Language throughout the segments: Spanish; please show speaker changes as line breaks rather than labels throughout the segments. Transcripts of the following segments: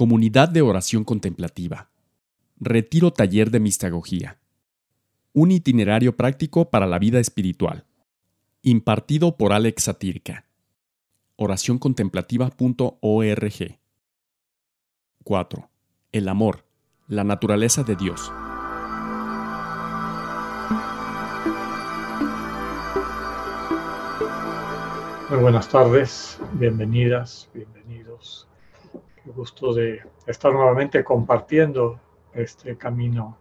Comunidad de Oración Contemplativa. Retiro Taller de Mistagogía. Un itinerario práctico para la vida espiritual. Impartido por Alex Satirka. Oracióncontemplativa.org. 4. El amor, la naturaleza de Dios.
Muy buenas tardes, bienvenidas, bienvenidos. Qué gusto de estar nuevamente compartiendo este camino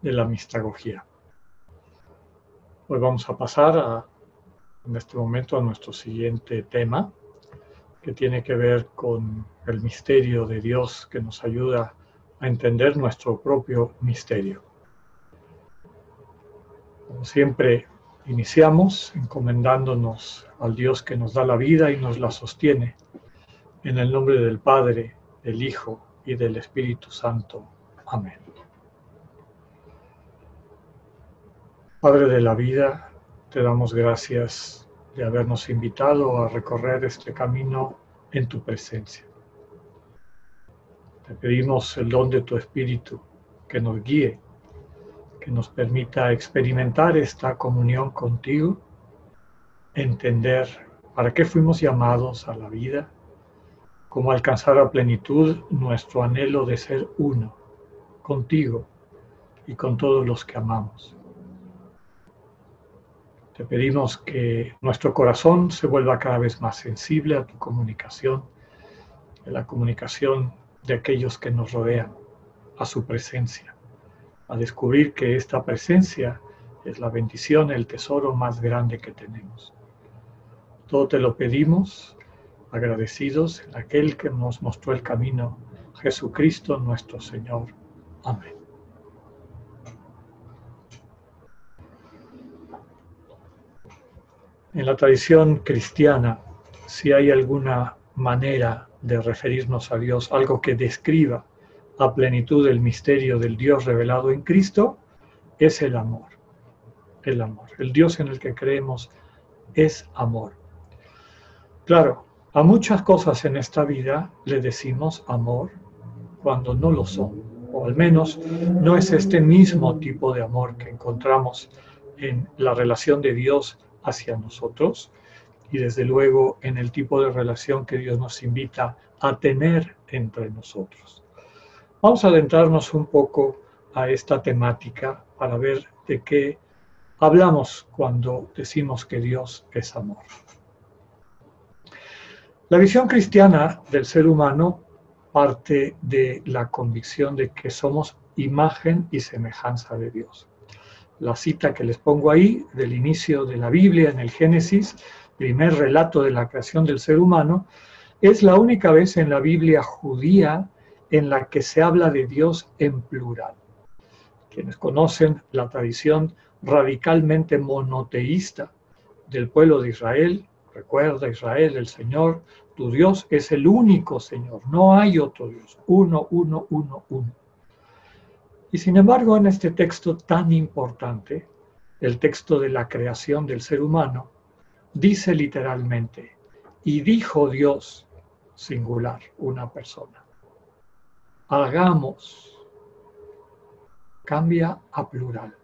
de la mistagogía. Hoy vamos a pasar en este momento a nuestro siguiente tema, que tiene que ver con el misterio de Dios que nos ayuda a entender nuestro propio misterio. Como siempre, Iniciamos encomendándonos al Dios que nos da la vida y nos la sostiene, en el nombre del Padre, del Hijo y del Espíritu Santo. Amén. Padre de la vida, te damos gracias de habernos invitado a recorrer este camino en tu presencia. Te pedimos el don de tu Espíritu que nos guíe que nos permita experimentar esta comunión contigo, entender para qué fuimos llamados a la vida, cómo alcanzar a plenitud nuestro anhelo de ser uno contigo y con todos los que amamos. Te pedimos que nuestro corazón se vuelva cada vez más sensible a tu comunicación, a la comunicación de aquellos que nos rodean, a su presencia a descubrir que esta presencia es la bendición, el tesoro más grande que tenemos. Todo te lo pedimos agradecidos aquel que nos mostró el camino, Jesucristo nuestro Señor. Amén. En la tradición cristiana, si hay alguna manera de referirnos a Dios, algo que describa a plenitud del misterio del Dios revelado en Cristo, es el amor. El amor. El Dios en el que creemos es amor. Claro, a muchas cosas en esta vida le decimos amor cuando no lo son, o al menos no es este mismo tipo de amor que encontramos en la relación de Dios hacia nosotros y desde luego en el tipo de relación que Dios nos invita a tener entre nosotros. Vamos a adentrarnos un poco a esta temática para ver de qué hablamos cuando decimos que Dios es amor. La visión cristiana del ser humano parte de la convicción de que somos imagen y semejanza de Dios. La cita que les pongo ahí del inicio de la Biblia en el Génesis, primer relato de la creación del ser humano, es la única vez en la Biblia judía en la que se habla de Dios en plural. Quienes conocen la tradición radicalmente monoteísta del pueblo de Israel, recuerda Israel, el Señor, tu Dios es el único Señor, no hay otro Dios, uno, uno, uno, uno. Y sin embargo, en este texto tan importante, el texto de la creación del ser humano, dice literalmente, y dijo Dios, singular, una persona hagamos, cambia a plural,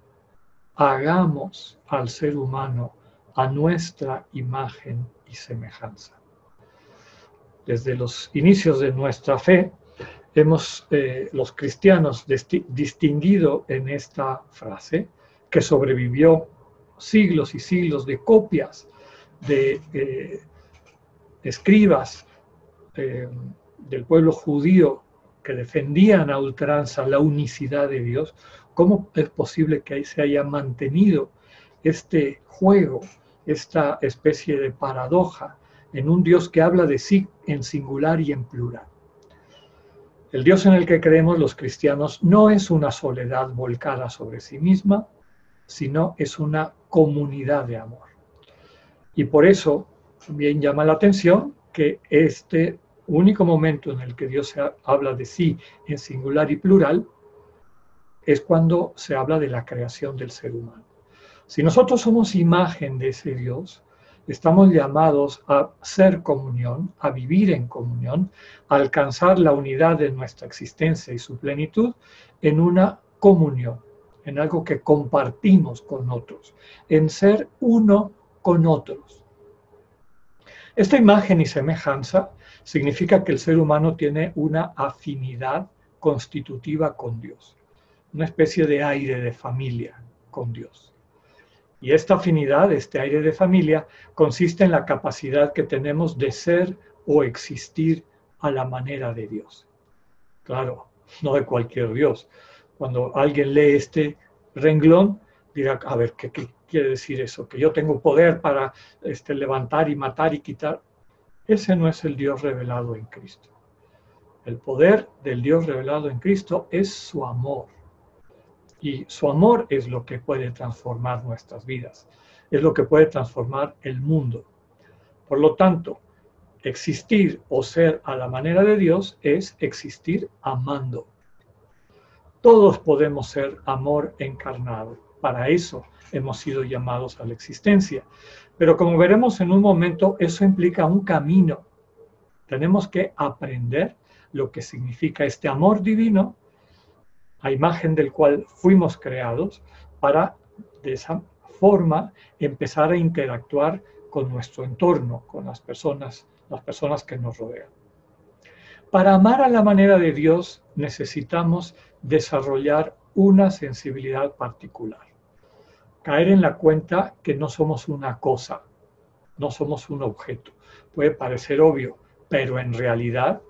hagamos al ser humano a nuestra imagen y semejanza. Desde los inicios de nuestra fe, hemos eh, los cristianos distinguido en esta frase que sobrevivió siglos y siglos de copias de eh, escribas eh, del pueblo judío que defendían a ultranza la unicidad de Dios, ¿cómo es posible que ahí se haya mantenido este juego, esta especie de paradoja en un Dios que habla de sí en singular y en plural? El Dios en el que creemos los cristianos no es una soledad volcada sobre sí misma, sino es una comunidad de amor. Y por eso también llama la atención que este único momento en el que Dios habla de sí en singular y plural es cuando se habla de la creación del ser humano. Si nosotros somos imagen de ese Dios, estamos llamados a ser comunión, a vivir en comunión, a alcanzar la unidad de nuestra existencia y su plenitud en una comunión, en algo que compartimos con otros, en ser uno con otros. Esta imagen y semejanza significa que el ser humano tiene una afinidad constitutiva con Dios, una especie de aire de familia con Dios. Y esta afinidad, este aire de familia, consiste en la capacidad que tenemos de ser o existir a la manera de Dios. Claro, no de cualquier Dios. Cuando alguien lee este renglón, dirá, a ver, ¿qué, quiere decir eso? Que yo tengo poder para este, levantar y matar y quitar. Ese no es el Dios revelado en Cristo. El poder del Dios revelado en Cristo es su amor y su amor es lo que puede transformar nuestras vidas, es lo que puede transformar el mundo. Por lo tanto, existir o ser a la manera de Dios es existir amando. Todos podemos ser amor encarnado. Para eso hemos sido llamados a la existencia. Pero como veremos en un momento, eso implica un camino. Tenemos que aprender lo que significa este amor divino a imagen del cual fuimos creados, para de esa forma empezar a interactuar con nuestro entorno, con las personas, las personas que nos rodean. Para amar a la manera de Dios necesitamos desarrollar una sensibilidad particular. Caer en la cuenta que no somos una cosa, no somos un objeto. Puede parecer obvio, pero en realidad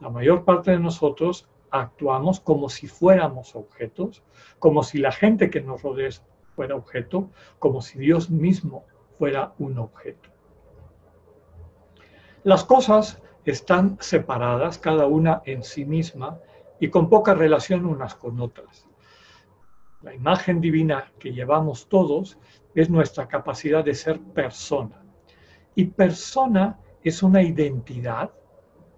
la mayor parte de nosotros actuamos como si fuéramos objetos, como si la gente que nos rodea fuera objeto, como si Dios mismo fuera un objeto. Las cosas están separadas, cada una en sí misma, y con poca relación unas con otras. La imagen divina que llevamos todos es nuestra capacidad de ser persona. Y persona es una identidad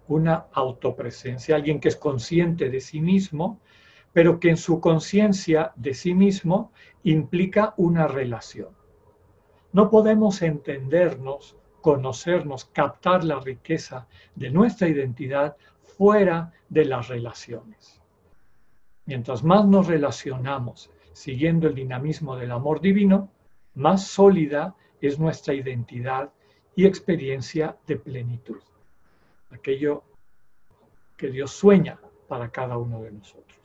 una autopresencia, alguien que es consciente de sí mismo, pero que en su conciencia de sí mismo implica una relación. No podemos entendernos, conocernos, captar la riqueza de nuestra identidad fuera de las relaciones. Mientras más nos relacionamos siguiendo el dinamismo del amor divino, más sólida es nuestra identidad y experiencia de plenitud aquello que Dios sueña para cada uno de nosotros.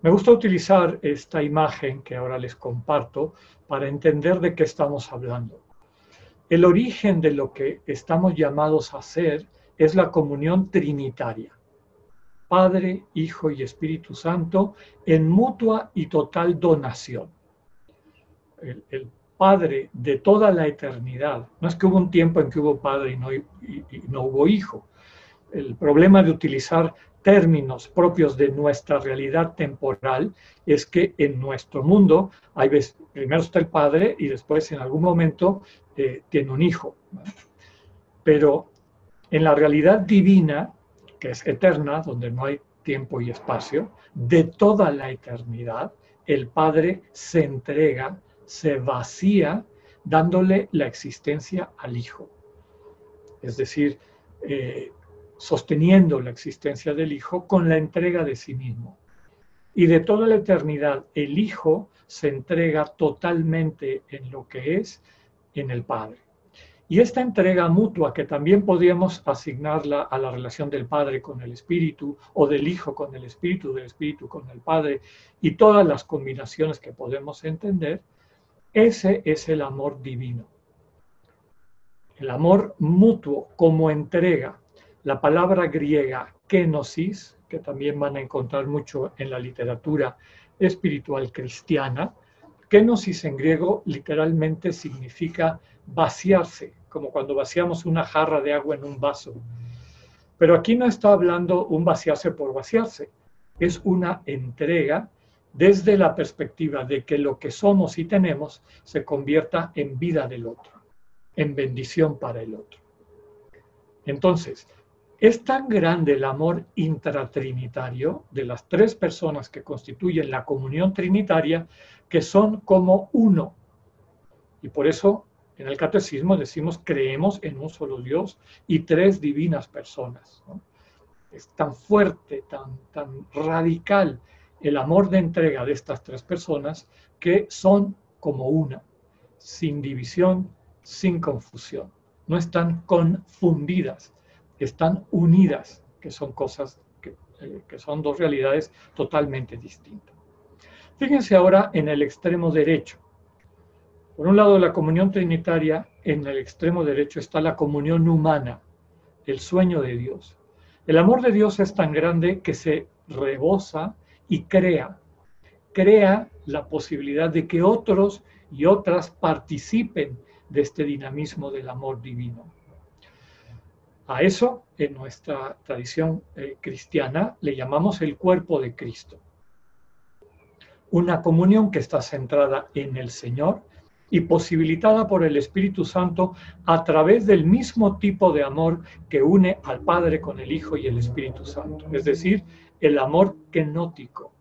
Me gusta utilizar esta imagen que ahora les comparto para entender de qué estamos hablando. El origen de lo que estamos llamados a hacer es la comunión trinitaria. Padre, Hijo y Espíritu Santo en mutua y total donación. El, el Padre de toda la eternidad. No es que hubo un tiempo en que hubo Padre y no, no hubo Hijo. El problema de utilizar términos propios de nuestra realidad temporal es que en nuestro mundo hay primero está el Padre y después en algún momento eh, tiene un Hijo. Pero en la realidad divina, que es eterna, donde no hay tiempo y espacio, de toda la eternidad, el Padre se entrega se vacía dándole la existencia al Hijo. Es decir, eh, sosteniendo la existencia del Hijo con la entrega de sí mismo. Y de toda la eternidad, el Hijo se entrega totalmente en lo que es en el Padre. Y esta entrega mutua, que también podríamos asignarla a la relación del Padre con el Espíritu, o del Hijo con el Espíritu, del Espíritu con el Padre, y todas las combinaciones que podemos entender, ese es el amor divino. El amor mutuo como entrega. La palabra griega kenosis, que también van a encontrar mucho en la literatura espiritual cristiana, kenosis en griego literalmente significa vaciarse, como cuando vaciamos una jarra de agua en un vaso. Pero aquí no está hablando un vaciarse por vaciarse, es una entrega desde la perspectiva de que lo que somos y tenemos se convierta en vida del otro, en bendición para el otro. Entonces, es tan grande el amor intratrinitario de las tres personas que constituyen la comunión trinitaria que son como uno. Y por eso En el catecismo decimos creemos en un solo Dios y tres divinas personas. Es tan fuerte, tan, tan radical el amor de entrega de estas tres personas que son como una, sin división, sin confusión. No están confundidas, están unidas, que son cosas que, eh, que son dos realidades totalmente distintas. Fíjense ahora en el extremo derecho. Por un lado, la comunión trinitaria, en el extremo derecho está la comunión humana, el sueño de Dios. El amor de Dios es tan grande que se rebosa y crea, crea la posibilidad de que otros y otras participen de este dinamismo del amor divino. A eso, en nuestra tradición eh, cristiana, le llamamos el cuerpo de Cristo. Una comunión que está centrada en el Señor y posibilitada por el Espíritu Santo a través del mismo tipo de amor que une al Padre con el Hijo y el Espíritu Santo, es decir, el amor kenótico,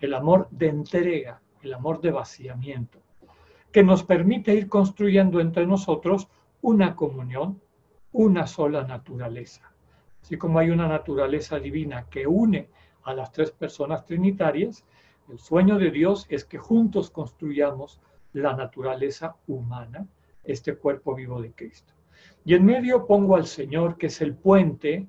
el amor de entrega, el amor de vaciamiento, que nos permite ir construyendo entre nosotros una comunión, una sola naturaleza. Así como hay una naturaleza divina que une a las tres personas trinitarias, el sueño de Dios es que juntos construyamos la naturaleza humana, este cuerpo vivo de Cristo. Y en medio pongo al Señor, que es el puente,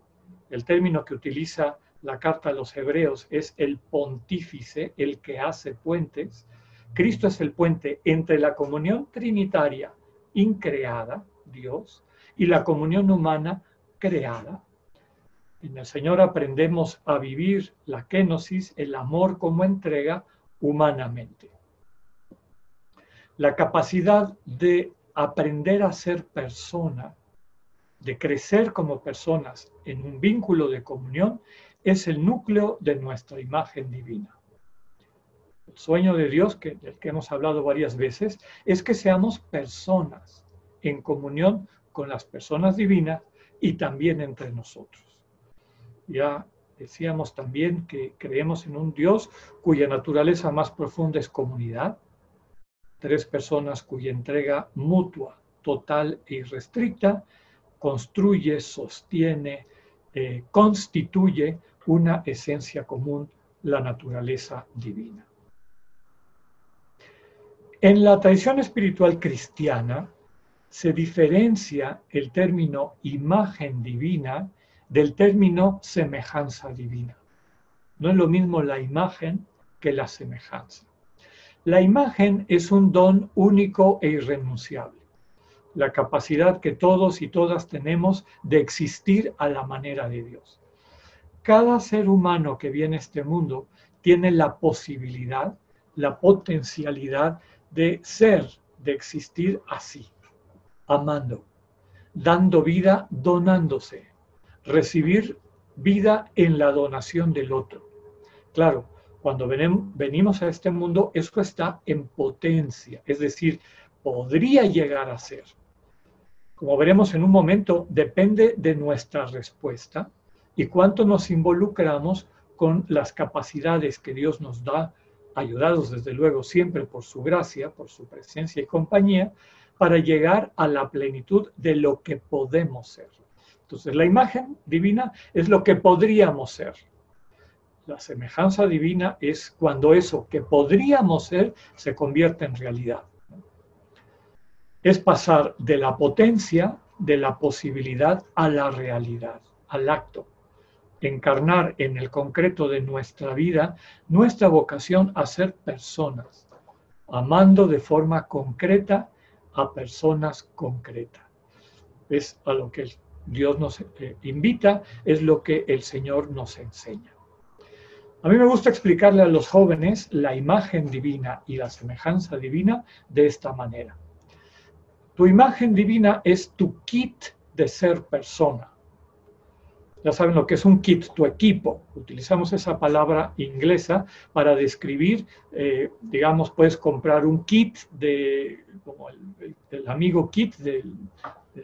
el término que utiliza la carta a los hebreos es el pontífice, el que hace puentes. Cristo es el puente entre la comunión trinitaria increada, Dios, y la comunión humana creada. En el Señor aprendemos a vivir la kenosis, el amor como entrega humanamente la capacidad de aprender a ser persona, de crecer como personas en un vínculo de comunión, es el núcleo de nuestra imagen divina. El sueño de Dios, del que hemos hablado varias veces, es que seamos personas en comunión con las personas divinas y también entre nosotros. Ya decíamos también que creemos en un Dios cuya naturaleza más profunda es comunidad, tres personas cuya entrega mutua, total e irrestricta construye, sostiene, eh, constituye una esencia común, la naturaleza divina. En la tradición espiritual cristiana se diferencia el término imagen divina del término semejanza divina. No es lo mismo la imagen que la semejanza. La imagen es un don único e irrenunciable, la capacidad que todos y todas tenemos de existir a la manera de Dios. Cada ser humano que viene a este mundo tiene la posibilidad, la potencialidad de ser, de existir así, amando, dando vida, donándose, recibir vida en la donación del otro. Claro, cuando venimos a este mundo, eso está en potencia, es decir, podría llegar a ser. Como veremos en un momento, depende de nuestra respuesta y cuánto nos involucramos con las capacidades que Dios nos da, ayudados desde luego siempre por su gracia, por su presencia y compañía, para llegar a la plenitud de lo que podemos ser. Entonces, la imagen divina es lo que podríamos ser. La semejanza divina es cuando eso que podríamos ser se convierte en realidad. Es pasar de la potencia, de la posibilidad a la realidad, al acto. Encarnar en el concreto de nuestra vida nuestra vocación a ser personas, amando de forma concreta a personas concretas. Es a lo que Dios nos eh, invita, es lo que el Señor nos enseña. A mí me gusta explicarle a los jóvenes la imagen divina y la semejanza divina de esta manera. Tu imagen divina es tu kit de ser persona. Ya saben lo que es un kit, tu equipo. Utilizamos esa palabra inglesa para describir, eh, digamos, puedes comprar un kit de, como el amigo kit de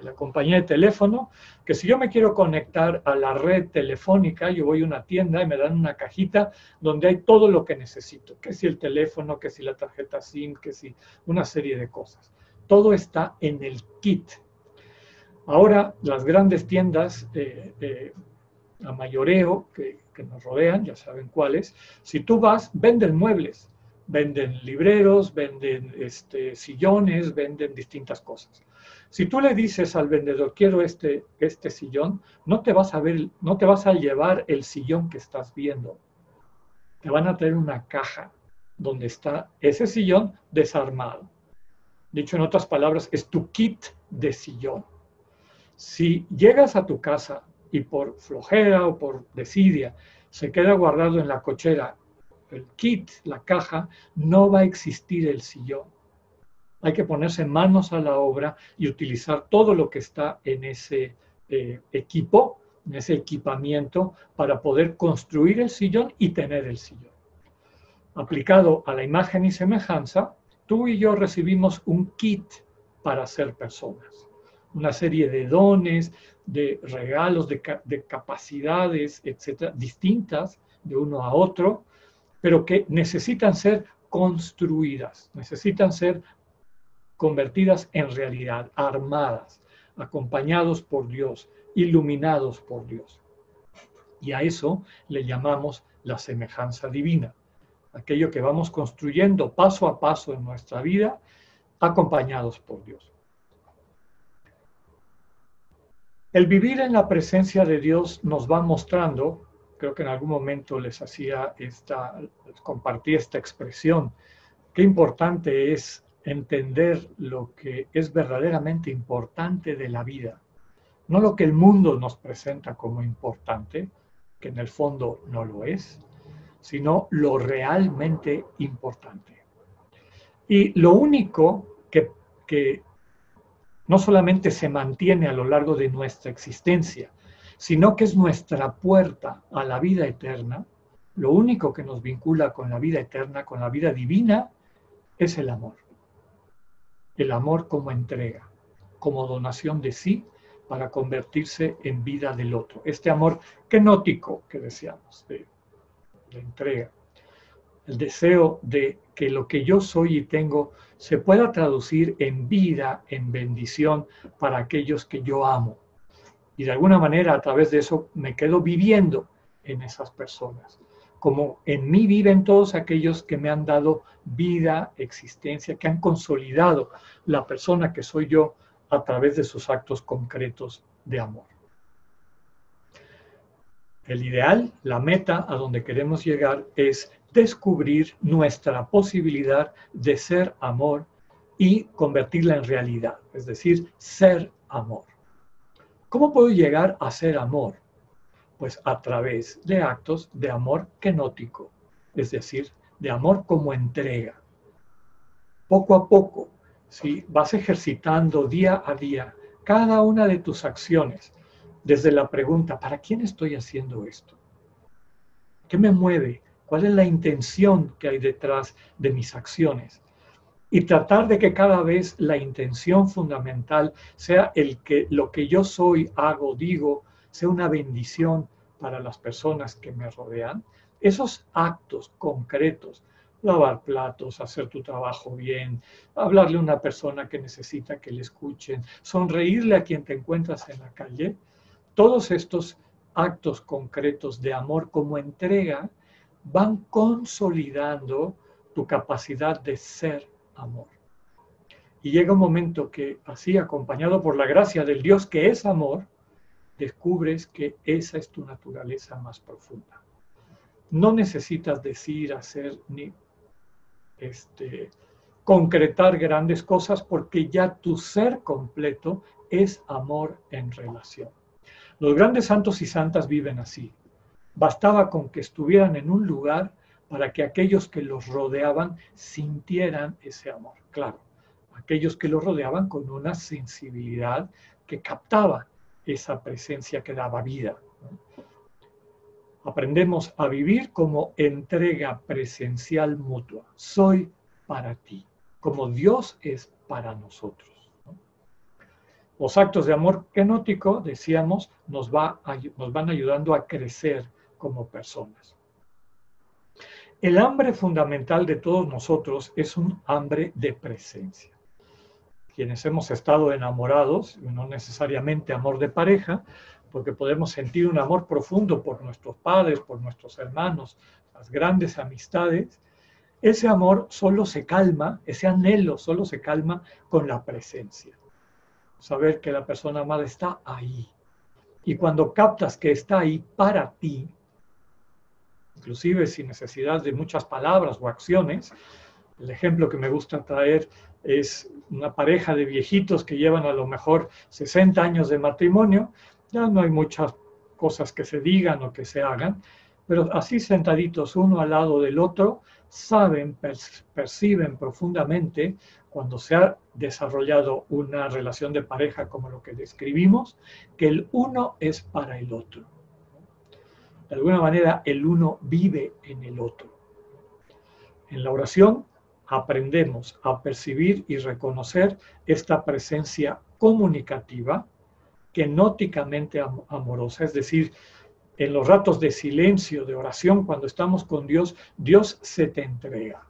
la compañía de teléfono, que si yo me quiero conectar a la red telefónica, yo voy a una tienda y me dan una cajita donde hay todo lo que necesito, que si el teléfono, que si la tarjeta SIM, que si una serie de cosas. Todo está en el kit. Ahora las grandes tiendas eh, a mayoreo que, nos rodean, ya saben cuáles, si tú vas, venden muebles, venden libreros, venden este, sillones, venden distintas cosas. Si tú le dices al vendedor, quiero este, este sillón, no te, vas a ver, no te vas a llevar el sillón que estás viendo. Te van a traer una caja donde está ese sillón desarmado. Dicho en otras palabras, es tu kit de sillón. Si llegas a tu casa y por flojera o por desidia se queda guardado en la cochera el kit, la caja, no va a existir el sillón. Hay que ponerse manos a la obra y utilizar todo lo que está en ese eh, equipo, en ese equipamiento, para poder construir el sillón y tener el sillón. Aplicado a la imagen y semejanza, tú y yo recibimos un kit para ser personas, una serie de dones, de regalos, de, capacidades, etcétera, distintas de uno a otro, pero que necesitan ser construidas, necesitan ser convertidas en realidad, armadas, acompañados por Dios, iluminados por Dios. Y a eso le llamamos la semejanza divina, aquello que vamos construyendo paso a paso en nuestra vida, acompañados por Dios. El vivir en la presencia de Dios nos va mostrando, creo que en algún momento les hacía esta, les compartí esta expresión, qué importante es entender lo que es verdaderamente importante de la vida, no lo que el mundo nos presenta como importante, que en el fondo no lo es, sino lo realmente importante. Y lo único que, que no solamente se mantiene a lo largo de nuestra existencia, sino que es nuestra puerta a la vida eterna, lo único que nos vincula con la vida eterna, con la vida divina, es el amor. El amor como entrega, como donación de sí para convertirse en vida del otro. Este amor kenótico que deseamos, de, de entrega el deseo de que lo que yo soy y tengo se pueda traducir en vida, en bendición para aquellos que yo amo. Y de alguna manera a través de eso me quedo viviendo en esas personas, como en mí viven todos aquellos que me han dado vida, existencia, que han consolidado la persona que soy yo a través de sus actos concretos de amor. El ideal, la meta a donde queremos llegar es descubrir nuestra posibilidad de ser amor y convertirla en realidad, es decir, ser amor. ¿Cómo puedo llegar a ser amor? Pues a través de actos de amor kenótico, es decir, de amor como entrega. Poco a poco, si vas ejercitando día a día cada una de tus acciones, desde la pregunta, ¿para quién estoy haciendo esto? ¿Qué me mueve? cuál es la intención que hay detrás de mis acciones. Y tratar de que cada vez la intención fundamental sea el que lo que yo soy, hago, digo, sea una bendición para las personas que me rodean. Esos actos concretos, lavar platos, hacer tu trabajo bien, hablarle a una persona que necesita que le escuchen, sonreírle a quien te encuentras en la calle, todos estos actos concretos de amor como entrega van consolidando tu capacidad de ser amor. Y llega un momento que así, acompañado por la gracia del Dios que es amor, descubres que esa es tu naturaleza más profunda. No necesitas decir, hacer ni este, concretar grandes cosas porque ya tu ser completo es amor en relación. Los grandes santos y santas viven así. Bastaba con que estuvieran en un lugar para que aquellos que los rodeaban sintieran ese amor. Claro, aquellos que los rodeaban con una sensibilidad que captaba esa presencia que daba vida. Aprendemos a vivir como entrega presencial mutua. Soy para ti, como Dios es para nosotros. Los actos de amor kenótico, decíamos, nos, nos van ayudando a crecer como personas. El hambre fundamental de todos nosotros es un hambre de presencia. quienes hemos estado enamorados, no necesariamente amor de pareja, porque podemos sentir un amor profundo por nuestros padres, por nuestros hermanos, las grandes amistades, ese amor solo se calma, ese anhelo solo se calma con la presencia. Saber que la persona amada está ahí. Y cuando captas que está ahí para ti, inclusive sin necesidad de muchas palabras o acciones, el ejemplo que me gusta traer es una pareja de viejitos que llevan a lo mejor 60 años de matrimonio ya no hay muchas cosas que se digan o que se hagan, pero así sentaditos uno al lado del otro, saben, perciben profundamente cuando se ha desarrollado una relación de pareja como lo que describimos, que el uno es para el otro. De alguna manera, el uno vive en el otro. En la oración aprendemos a percibir y reconocer esta presencia comunicativa kenóticamente amorosa, es decir, en los ratos de silencio, de oración, cuando estamos con Dios, Dios se te entrega.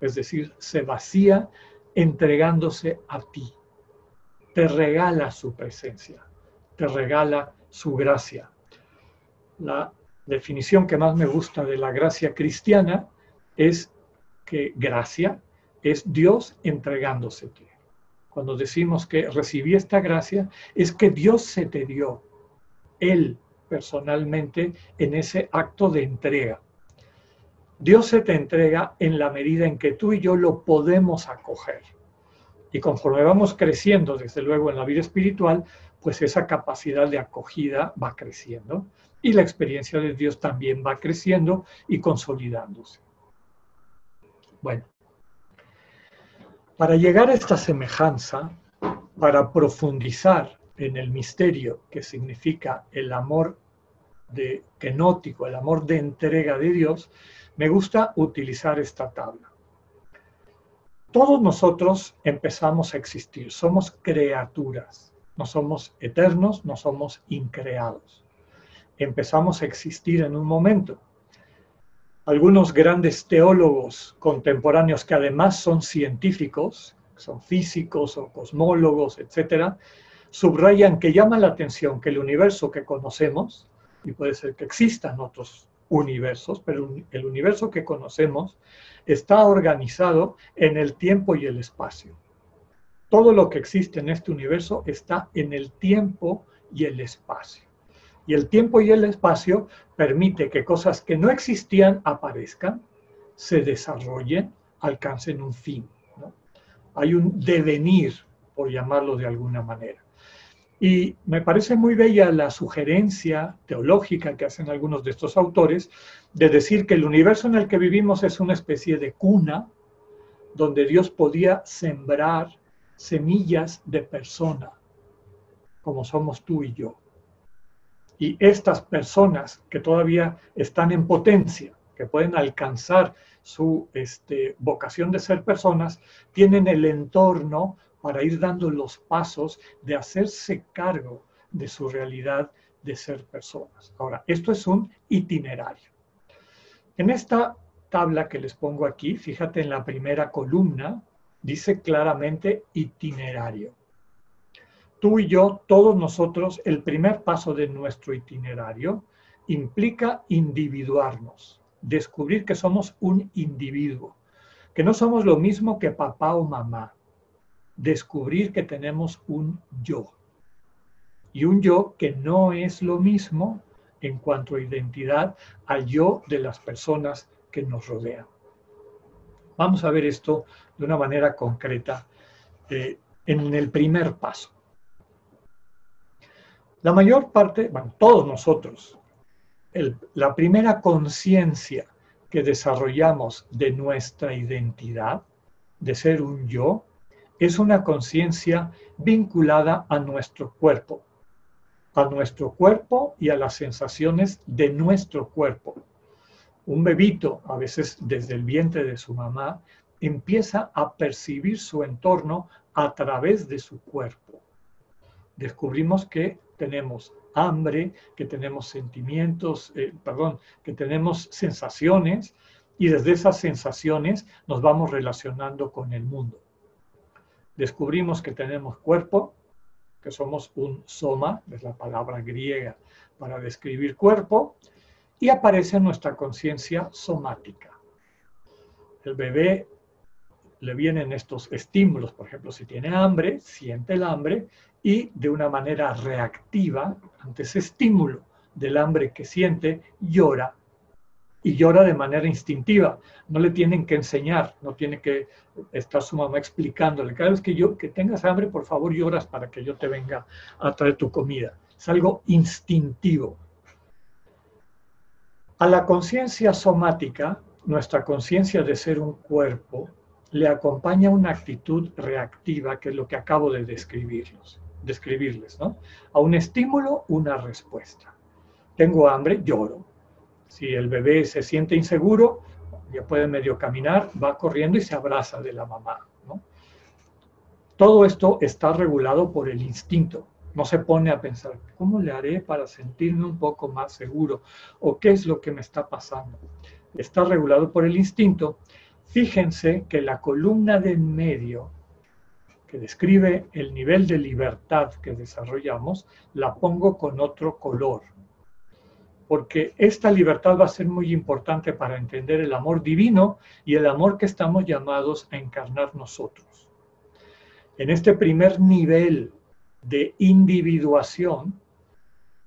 Es decir, se vacía entregándose a ti. Te regala su presencia, te regala su gracia. La definición que más me gusta de la gracia cristiana es que gracia es Dios entregándose. Cuando decimos que recibí esta gracia, es que Dios se te dio, Él personalmente, en ese acto de entrega. Dios se te entrega en la medida en que tú y yo lo podemos acoger. Y conforme vamos creciendo, desde luego, en la vida espiritual, pues esa capacidad de acogida va creciendo y la experiencia de Dios también va creciendo y consolidándose. Bueno, para llegar a esta semejanza, para profundizar en el misterio que significa el amor de kenótico, el amor de entrega de Dios, me gusta utilizar esta tabla. Todos nosotros empezamos a existir, somos criaturas, no somos eternos, no somos increados. Empezamos a existir en un momento, algunos grandes teólogos contemporáneos que además son científicos, son físicos o cosmólogos, etcétera, subrayan que llama la atención que el universo que conocemos, y puede ser que existan otros universos, pero el universo que conocemos está organizado en el tiempo y el espacio. Todo lo que existe en este universo está en el tiempo y el espacio. Y el tiempo y el espacio permite que cosas que no existían aparezcan, se desarrollen, alcancen un fin. Hay un devenir, por llamarlo de alguna manera. Y me parece muy bella la sugerencia teológica que hacen algunos de estos autores de decir que el universo en el que vivimos es una especie de cuna donde Dios podía sembrar semillas de persona, como somos tú y yo. Y estas personas que todavía están en potencia, que pueden alcanzar su este, vocación de ser personas, tienen el entorno para ir dando los pasos de hacerse cargo de su realidad de ser personas. Ahora, esto es un itinerario. En esta tabla que les pongo aquí, fíjate en la primera columna, dice claramente itinerario tú y yo, todos nosotros, el primer paso de nuestro itinerario implica individuarnos, descubrir que somos un individuo, que no somos lo mismo que papá o mamá, descubrir que tenemos un yo. Y un yo que no es lo mismo en cuanto a identidad al yo de las personas que nos rodean. Vamos a ver esto de una manera concreta eh, en el primer paso. La mayor parte, bueno, todos nosotros, la primera conciencia que desarrollamos de nuestra identidad, de ser un yo, es una conciencia vinculada a nuestro cuerpo, a nuestro cuerpo y a las sensaciones de nuestro cuerpo. Un bebito, a veces desde el vientre de su mamá, empieza a percibir su entorno a través de su cuerpo. Descubrimos que tenemos hambre, que tenemos sentimientos, eh, perdón, que tenemos sensaciones y desde esas sensaciones nos vamos relacionando con el mundo. Descubrimos que tenemos cuerpo, que somos un soma, es la palabra griega para describir cuerpo, y aparece nuestra conciencia somática. El bebé le vienen estos estímulos, por ejemplo, si tiene hambre, siente el hambre y de una manera reactiva ante ese estímulo del hambre que siente, llora y llora de manera instintiva. No le tienen que enseñar, no tiene que estar su mamá explicándole. Cada vez que, yo, que tengas hambre, por favor lloras para que yo te venga a traer tu comida. Es algo instintivo. A la conciencia somática, nuestra conciencia de ser un cuerpo, le acompaña una actitud reactiva, que es lo que acabo de describirles, describirles ¿no? A un estímulo, una respuesta. Tengo hambre, lloro. Si el bebé se siente inseguro, ya puede medio caminar, va corriendo y se abraza de la mamá. Todo esto está regulado por el instinto. No se pone a pensar, ¿cómo le haré para sentirme un poco más seguro? ¿O qué es lo que me está pasando? Está regulado por el instinto. Fíjense que la columna de medio, que describe el nivel de libertad que desarrollamos, la pongo con otro color porque esta libertad va a ser muy importante para entender el amor divino y el amor que estamos llamados a encarnar nosotros. En este primer nivel de individuación,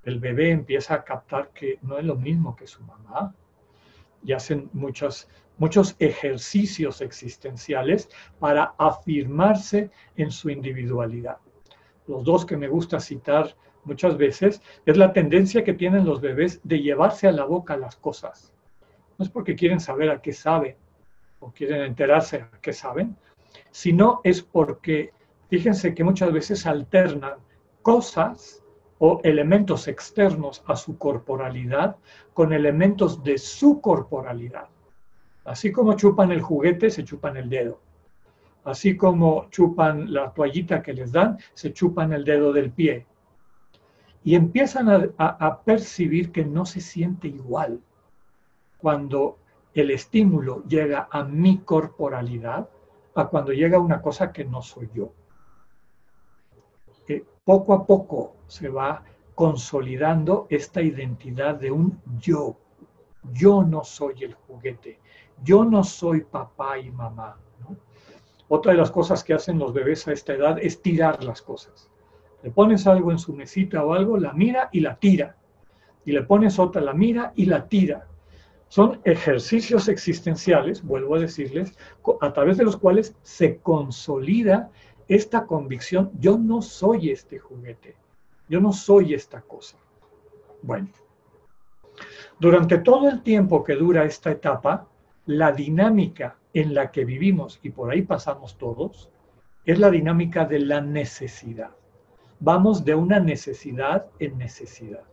el bebé empieza a captar que no es lo mismo que su mamá y hacen muchos, muchos ejercicios existenciales para afirmarse en su individualidad. Los dos que me gusta citar muchas veces es la tendencia que tienen los bebés de llevarse a la boca las cosas. No es porque quieren saber a qué saben o quieren enterarse a qué saben, sino es porque, fíjense que muchas veces alternan cosas o elementos externos a su corporalidad con elementos de su corporalidad. Así como chupan el juguete, se chupan el dedo. Así como chupan la toallita que les dan, se chupan el dedo del pie y empiezan a, percibir que no se siente igual cuando el estímulo llega a mi corporalidad a cuando llega una cosa que no soy yo. Eh, poco a poco se va consolidando esta identidad de un yo. Yo no soy el juguete, yo no soy papá y mamá. Otra de las cosas que hacen los bebés a esta edad es tirar las cosas. Le pones algo en su mesita o algo, la mira y la tira. Y le pones otra, la mira y la tira. Son ejercicios existenciales, vuelvo a decirles, a través de los cuales se consolida esta convicción, yo no soy este juguete, yo no soy esta cosa. Bueno, durante todo el tiempo que dura esta etapa, la dinámica en la que vivimos, y por ahí pasamos todos, es la dinámica de la necesidad vamos de una necesidad en necesidad.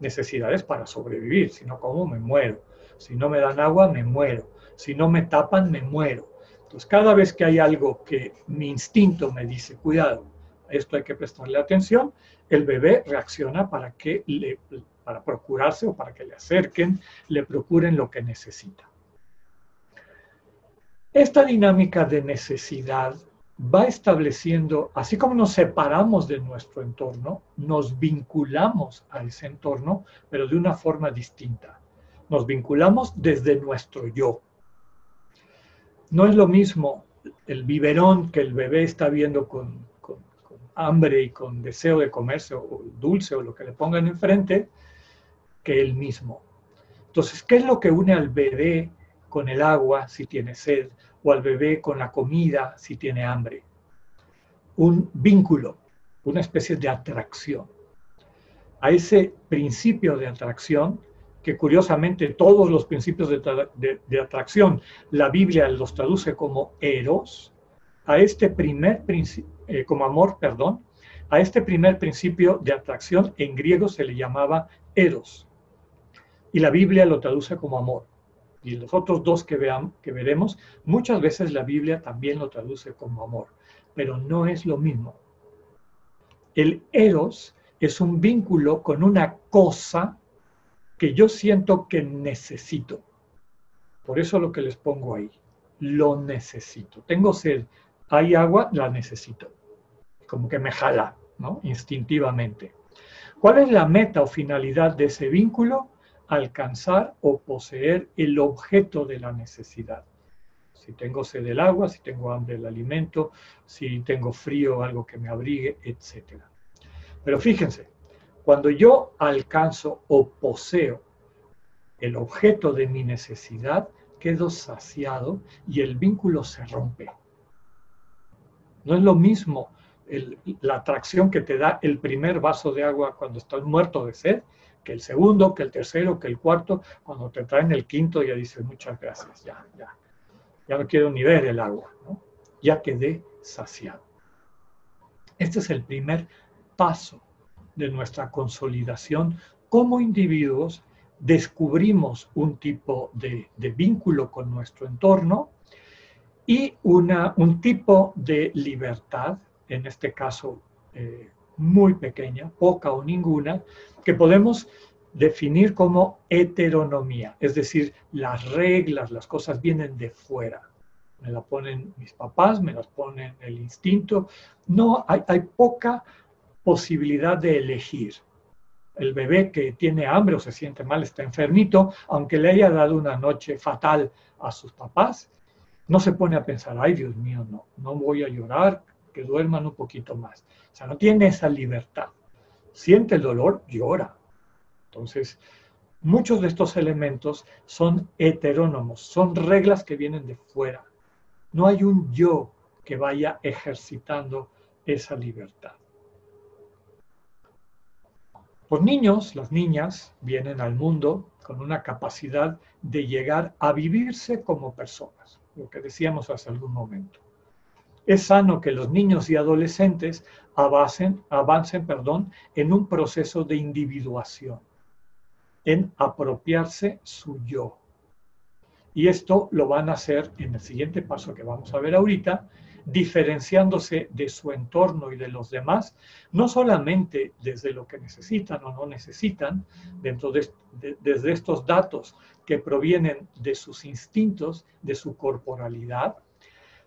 Necesidades para sobrevivir, si no como me muero. Si no me dan agua, me muero. Si no me tapan, me muero. Entonces, cada vez que hay algo que mi instinto me dice, cuidado, esto hay que prestarle atención, el bebé reacciona para que le, para procurarse o para que le acerquen, le procuren lo que necesita. Esta dinámica de necesidad va estableciendo, así como nos separamos de nuestro entorno, nos vinculamos a ese entorno, pero de una forma distinta. Nos vinculamos desde nuestro yo. No es lo mismo el biberón que el bebé está viendo con, hambre y con deseo de comerse o dulce o lo que le pongan enfrente, que él mismo. Entonces, ¿qué es lo que une al bebé con el agua si tiene sed o al bebé con la comida si tiene hambre. Un vínculo, una especie de atracción. A ese principio de atracción, que curiosamente todos los principios de, atracción, la Biblia los traduce como eros, a este primer principio, eh, como amor, perdón, a este primer principio de atracción en griego se le llamaba eros. Y la Biblia lo traduce como amor y los otros dos que, vean, que veremos, muchas veces la Biblia también lo traduce como amor, pero no es lo mismo. El eros es un vínculo con una cosa que yo siento que necesito. Por eso lo que les pongo ahí, lo necesito. Tengo sed, hay agua, la necesito. Como que me jala, ¿no? Instintivamente. ¿Cuál es la meta o finalidad de ese vínculo? Alcanzar o poseer el objeto de la necesidad. Si tengo sed del agua, si tengo hambre del alimento, si tengo frío, algo que me abrigue, etc. Pero fíjense, cuando yo alcanzo o poseo el objeto de mi necesidad, quedo saciado y el vínculo se rompe. No es lo mismo la atracción que te da el primer vaso de agua cuando estás muerto de sed, que el segundo, que el tercero, que el cuarto, cuando te traen el quinto ya dices muchas gracias, ya, ya, ya no quiero ni ver el agua, ya quedé saciado. Este es el primer paso de nuestra consolidación como individuos, descubrimos un tipo de, vínculo con nuestro entorno y una, un tipo de libertad, en este caso eh, muy pequeña, poca o ninguna, que podemos definir como heteronomía, es decir, las reglas, las cosas vienen de fuera. Me la ponen mis papás, me las ponen el instinto. No, hay, hay poca posibilidad de elegir. El bebé que tiene hambre o se siente mal, está enfermito, aunque le haya dado una noche fatal a sus papás, no se pone a pensar, ay Dios mío, no, no voy a llorar, que duerman un poquito más. O sea, no tiene esa libertad. Siente el dolor, llora. Entonces, muchos de estos elementos son heterónomos, son reglas que vienen de fuera. No hay un yo que vaya ejercitando esa libertad. Los niños, las niñas, vienen al mundo con una capacidad de llegar a vivirse como personas, lo que decíamos hace algún momento. Es sano que los niños y adolescentes avancen, avancen perdón, en un proceso de individuación, en apropiarse su yo. Y esto lo van a hacer en el siguiente paso que vamos a ver ahorita, diferenciándose de su entorno y de los demás, no solamente desde lo que necesitan o no necesitan, dentro de, desde estos datos que provienen de sus instintos, de su corporalidad,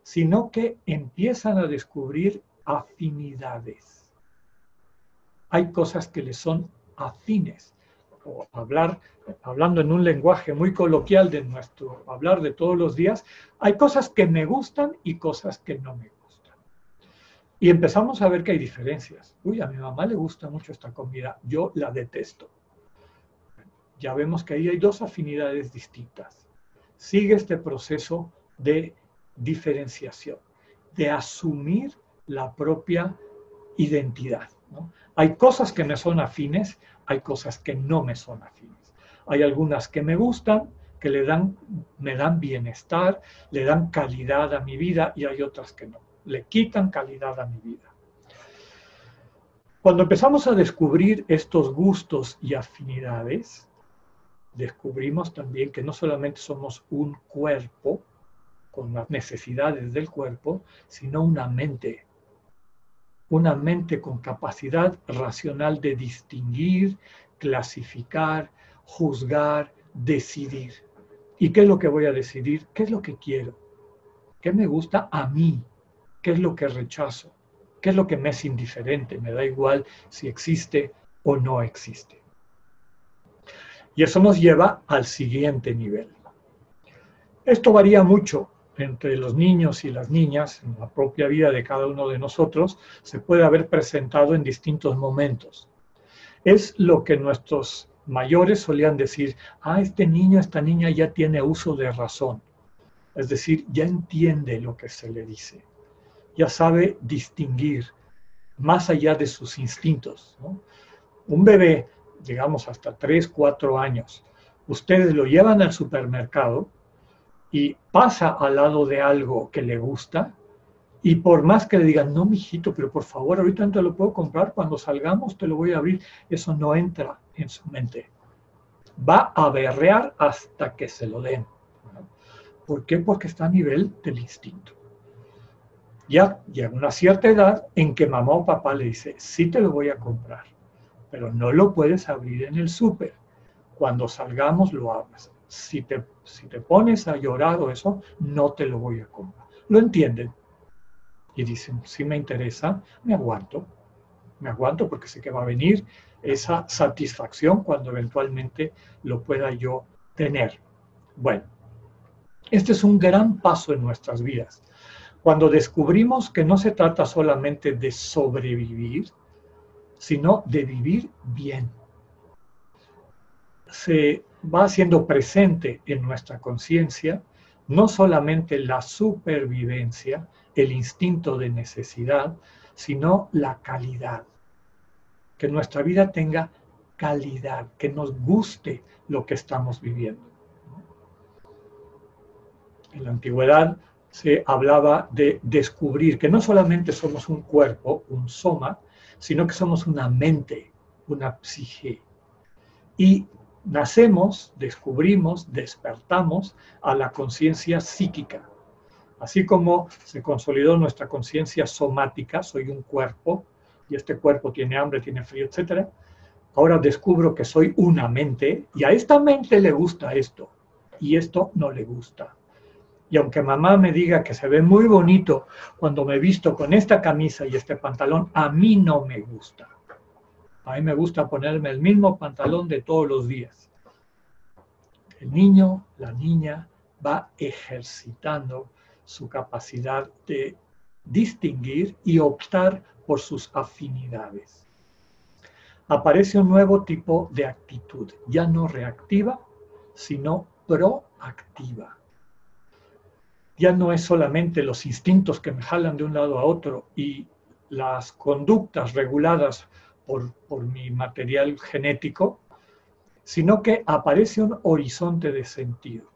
sino que empiezan a descubrir afinidades. Hay cosas que les son afines. O hablar, hablando en un lenguaje muy coloquial de nuestro hablar de todos los días, hay cosas que me gustan y cosas que no me gustan. Y empezamos a ver que hay diferencias. Uy, a mi mamá le gusta mucho esta comida, yo la detesto. Ya vemos que ahí hay dos afinidades distintas. Sigue este proceso de diferenciación, de asumir la propia identidad. Hay cosas que me son afines, hay cosas que no me son afines. Hay algunas que me gustan, que le dan, me dan bienestar, le dan calidad a mi vida y hay otras que no, le quitan calidad a mi vida. Cuando empezamos a descubrir estos gustos y afinidades, descubrimos también que no solamente somos un cuerpo con las necesidades del cuerpo, sino una mente. Una mente con capacidad racional de distinguir, clasificar, juzgar, decidir. ¿Y qué es lo que voy a decidir? ¿Qué es lo que quiero? ¿Qué me gusta a mí? ¿Qué es lo que rechazo? ¿Qué es lo que me es indiferente? Me da igual si existe o no existe. Y eso nos lleva al siguiente nivel. Esto varía mucho entre los niños y las niñas, en la propia vida de cada uno de nosotros, se puede haber presentado en distintos momentos. Es lo que nuestros mayores solían decir, ah, este niño, esta niña ya tiene uso de razón. Es decir, ya entiende lo que se le dice, ya sabe distinguir más allá de sus instintos. Un bebé, digamos hasta 3, 4 años, ustedes lo llevan al supermercado y pasa al lado de algo que le gusta, y por más que le digan, no, mijito, pero por favor, ahorita no te lo puedo comprar, cuando salgamos te lo voy a abrir, eso no entra en su mente. Va a berrear hasta que se lo den. ¿Por qué? Porque está a nivel del instinto. Ya llega una cierta edad en que mamá o papá le dice, sí te lo voy a comprar, pero no lo puedes abrir en el súper. Cuando salgamos lo abres. Si te, si te pones a llorar o eso, no te lo voy a comprar. Lo entienden, y dicen, si me interesa, me aguanto, me aguanto porque sé que va a venir esa satisfacción cuando eventualmente lo pueda yo tener. Bueno, este es un gran paso en nuestras vidas. Cuando descubrimos que no se trata solamente de sobrevivir, sino de vivir bien. Se va haciendo presente en nuestra conciencia no solamente la supervivencia, el instinto de necesidad, sino la calidad. Que nuestra vida tenga calidad, que nos guste lo que estamos viviendo. En la antigüedad se hablaba de descubrir que no solamente somos un cuerpo, un soma, sino que somos una mente, una psique. Y nacemos, descubrimos, despertamos a la conciencia psíquica. Así como se consolidó nuestra conciencia somática, soy un cuerpo y este cuerpo tiene hambre, tiene frío, etc. Ahora descubro que soy una mente y a esta mente le gusta esto y esto no le gusta. Y aunque mamá me diga que se ve muy bonito cuando me visto con esta camisa y este pantalón, a mí no me gusta. A mí me gusta ponerme el mismo pantalón de todos los días. El niño, la niña va ejercitando su capacidad de distinguir y optar por sus afinidades. Aparece un nuevo tipo de actitud, ya no reactiva, sino proactiva ya no es solamente los instintos que me jalan de un lado a otro y las conductas reguladas por, mi material genético, sino que aparece un horizonte de sentido.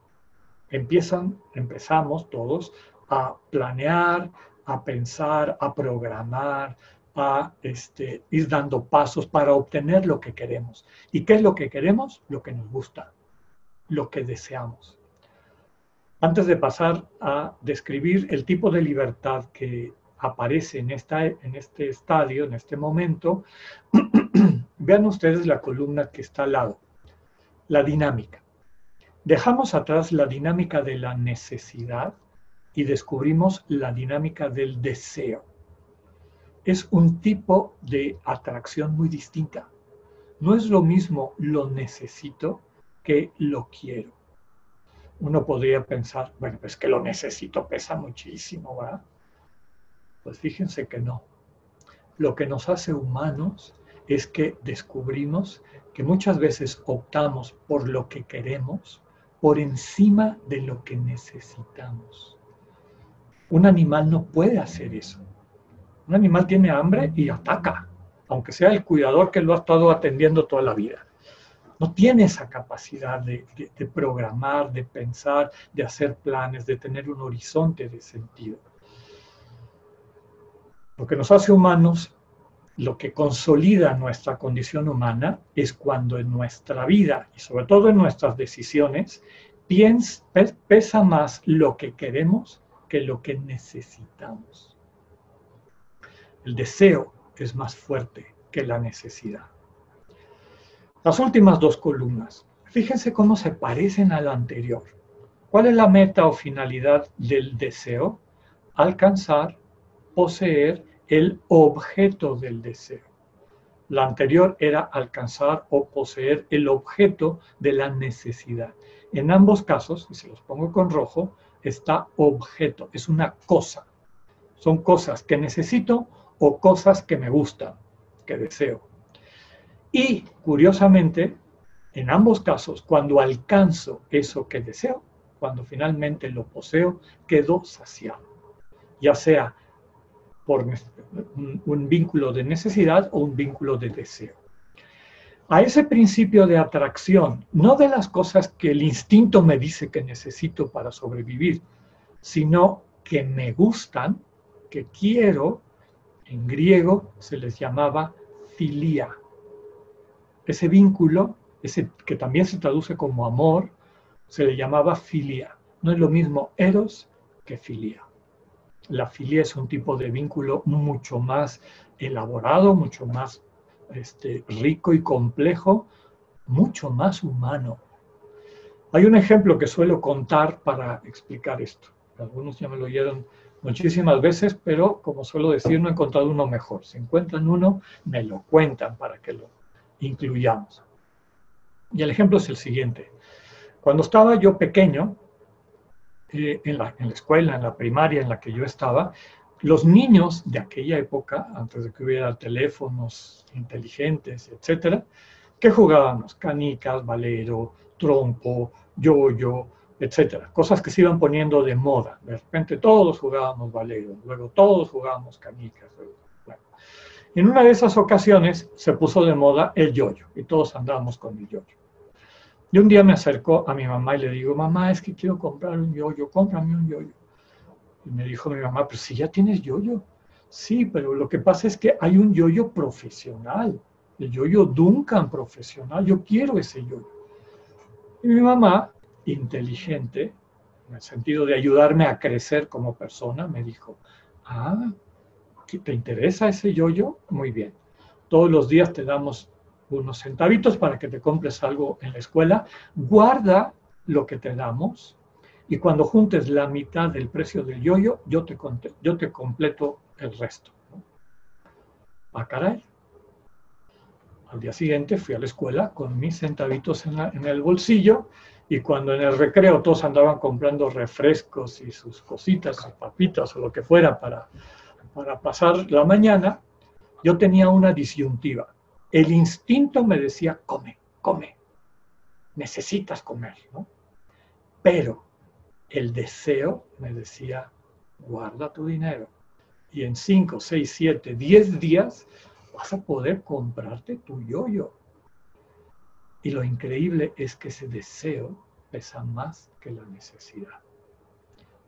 Empiezan, empezamos todos a planear, a pensar, a programar, a este, ir dando pasos para obtener lo que queremos. ¿Y qué es lo que queremos? Lo que nos gusta, lo que deseamos. Antes de pasar a describir el tipo de libertad que aparece en, esta, en este estadio, en este momento, vean ustedes la columna que está al lado, la dinámica. Dejamos atrás la dinámica de la necesidad y descubrimos la dinámica del deseo. Es un tipo de atracción muy distinta. No es lo mismo lo necesito que lo quiero uno podría pensar, bueno, pues que lo necesito, pesa muchísimo, ¿verdad? Pues fíjense que no. Lo que nos hace humanos es que descubrimos que muchas veces optamos por lo que queremos por encima de lo que necesitamos. Un animal no puede hacer eso. Un animal tiene hambre y ataca, aunque sea el cuidador que lo ha estado atendiendo toda la vida no tiene esa capacidad de, programar, de pensar, de hacer planes, de tener un horizonte de sentido. Lo que nos hace humanos, lo que consolida nuestra condición humana es cuando en nuestra vida y sobre todo en nuestras decisiones pesa más lo que queremos que lo que necesitamos. El deseo es más fuerte que la necesidad. Las últimas dos columnas, fíjense cómo se parecen a la anterior. ¿Cuál es la meta o finalidad del deseo? Alcanzar, poseer el objeto del deseo. La anterior era alcanzar o poseer el objeto de la necesidad. En ambos casos, y se los pongo con rojo, está objeto, es una cosa. Son cosas que necesito o cosas que me gustan, que deseo. Y curiosamente, en ambos casos, cuando alcanzo eso que deseo, cuando finalmente lo poseo, quedo saciado, ya sea por un, vínculo de necesidad o un vínculo de deseo. A ese principio de atracción, no de las cosas que el instinto me dice que necesito para sobrevivir, sino que me gustan, que quiero, en griego se les llamaba filia ese vínculo, ese que también se traduce como amor, se le llamaba filia. No es lo mismo eros que filia. La filia es un tipo de vínculo mucho más elaborado, mucho más este, rico y complejo, mucho más humano. Hay un ejemplo que suelo contar para explicar esto. Algunos ya me lo oyeron muchísimas veces, pero como suelo decir, no he encontrado uno mejor. Si encuentran uno, me lo cuentan para que lo incluyamos. Y el ejemplo es el siguiente. Cuando estaba yo pequeño, en, la, en la escuela, en la primaria en la que yo estaba, los niños de aquella época, antes de que hubiera teléfonos inteligentes, etcétera, ¿qué jugábamos? Canicas, valero, trompo, yoyo, etcétera. Cosas que se iban poniendo de moda. De repente todos jugábamos valero, luego todos jugábamos canicas. En una de esas ocasiones se puso de moda el yoyo y todos andábamos con el yoyo. Y un día me acercó a mi mamá y le digo, mamá, es que quiero comprar un yoyo, cómprame un yoyo. Y me dijo mi mamá, pero si ya tienes yoyo. Sí, pero lo que pasa es que hay un yoyo profesional, el yoyo Duncan profesional, yo quiero ese yoyo. Y mi mamá, inteligente, en el sentido de ayudarme a crecer como persona, me dijo, ah, ¿te interesa ese yoyo? Muy bien. Todos los días te damos unos centavitos para que te compres algo en la escuela. Guarda lo que te damos y cuando juntes la mitad del precio del yoyo, yo te, yo te completo el resto. Ah, caray. Al día siguiente fui a la escuela con mis centavitos en, en, el bolsillo y cuando en el recreo todos andaban comprando refrescos y sus cositas, sus papitas o lo que fuera para, para pasar la mañana, yo tenía una disyuntiva. El instinto me decía, come, come, necesitas comer, ¿no? Pero el deseo me decía, guarda tu dinero. Y en 5, 6, 7, 10 días vas a poder comprarte tu yoyo. Y lo increíble es que ese deseo pesa más que la necesidad.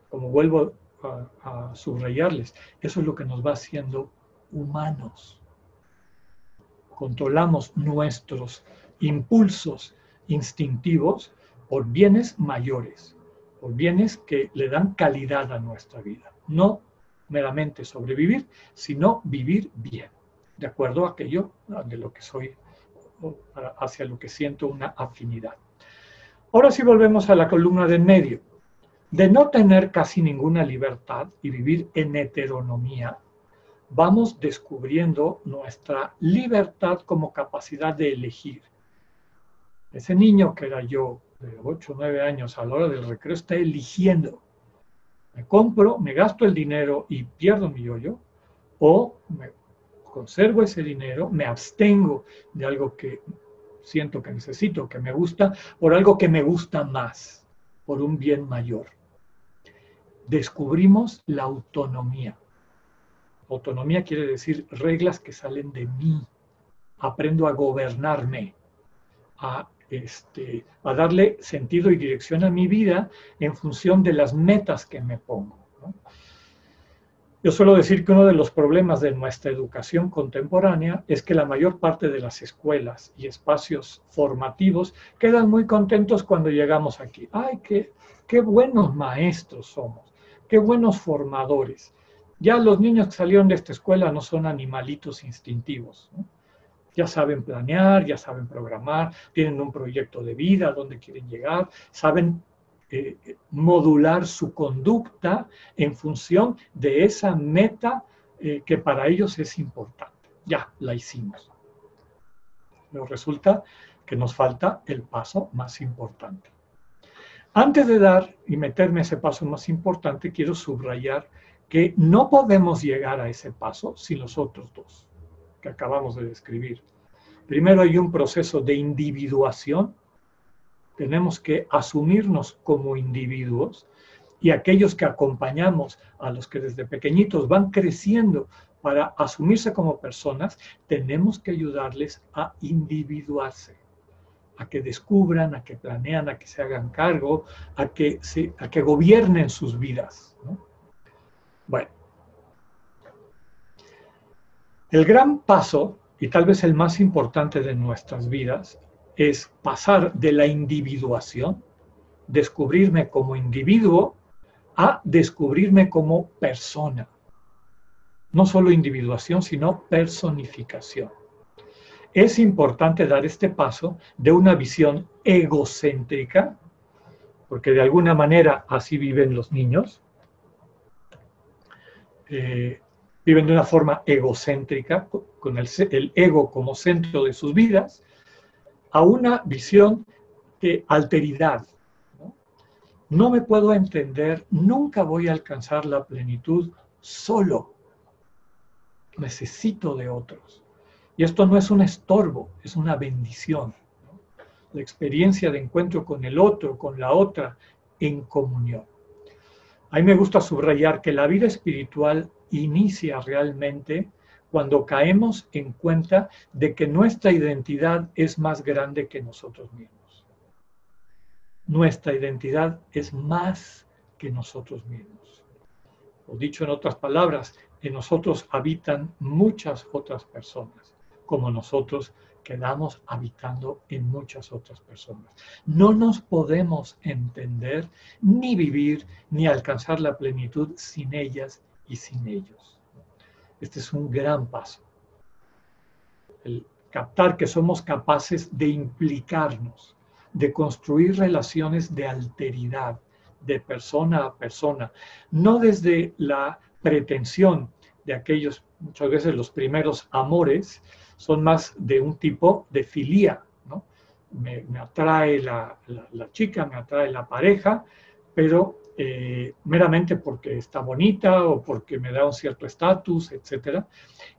Como vuelvo a, a subrayarles, eso es lo que nos va haciendo humanos. Controlamos nuestros impulsos instintivos por bienes mayores por bienes que le dan calidad a nuestra vida. No meramente sobrevivir, sino vivir bien, de acuerdo a aquello de lo que soy, hacia lo que siento una afinidad. Ahora sí volvemos a la columna de en medio. De no tener casi ninguna libertad y vivir en heteronomía, vamos descubriendo nuestra libertad como capacidad de elegir. Ese niño que era yo de 8 o 9 años a la hora del recreo está eligiendo. Me compro, me gasto el dinero y pierdo mi yoyo, o me conservo ese dinero, me abstengo de algo que siento que necesito, que me gusta, por algo que me gusta más, por un bien mayor. Descubrimos la autonomía. Autonomía quiere decir reglas que salen de mí. Aprendo a gobernarme, a este, a darle sentido y dirección a mi vida en función de las metas que me pongo. Yo suelo decir que uno de los problemas de nuestra educación contemporánea es que la mayor parte de las escuelas y espacios formativos quedan muy contentos cuando llegamos aquí. ¡Ay, qué, qué buenos maestros somos! ¡Qué buenos formadores! Ya los niños que salieron de esta escuela no son animalitos instintivos. ya saben planear, ya saben programar, tienen un proyecto de vida, dónde quieren llegar, saben eh, modular su conducta en función de esa meta eh, que para ellos es importante. Ya la hicimos. Pero resulta que nos falta el paso más importante. Antes de dar y meterme ese paso más importante, quiero subrayar que no podemos llegar a ese paso sin los otros dos que acabamos de describir. Primero hay un proceso de individuación. Tenemos que asumirnos como individuos y aquellos que acompañamos a los que desde pequeñitos van creciendo para asumirse como personas, tenemos que ayudarles a individuarse, a que descubran, a que planean, a que se hagan cargo, a que, se, a que gobiernen sus vidas. Bueno, el gran paso, y tal vez el más importante de nuestras vidas, es pasar de la individuación, descubrirme como individuo, a descubrirme como persona. No solo individuación, sino personificación. Es importante dar este paso de una visión egocéntrica, porque de alguna manera así viven los niños, eh, viven de una forma egocéntrica, con el, ego como centro de sus vidas, a una visión de alteridad. ¿no? me puedo entender, nunca voy a alcanzar la plenitud solo. Necesito de otros. Y esto no es un estorbo, es una bendición. La experiencia de encuentro con el otro, con la otra, en comunión. A me gusta subrayar que la vida espiritual inicia realmente cuando caemos en cuenta de que nuestra identidad es más grande que nosotros mismos. Nuestra identidad es más que nosotros mismos. O dicho en otras palabras, en nosotros habitan muchas otras personas, como nosotros quedamos habitando en muchas otras personas. No nos podemos entender, ni vivir, ni alcanzar la plenitud sin ellas y sin ellos. Este es un gran paso. El captar que somos capaces de implicarnos, de construir relaciones de alteridad, de persona a persona, no desde la pretensión de aquellos, muchas veces los primeros amores, son más de un tipo de filía, ¿no? Me, atrae la, chica, me atrae la pareja, pero eh, meramente porque está bonita o porque me da un cierto estatus, etc.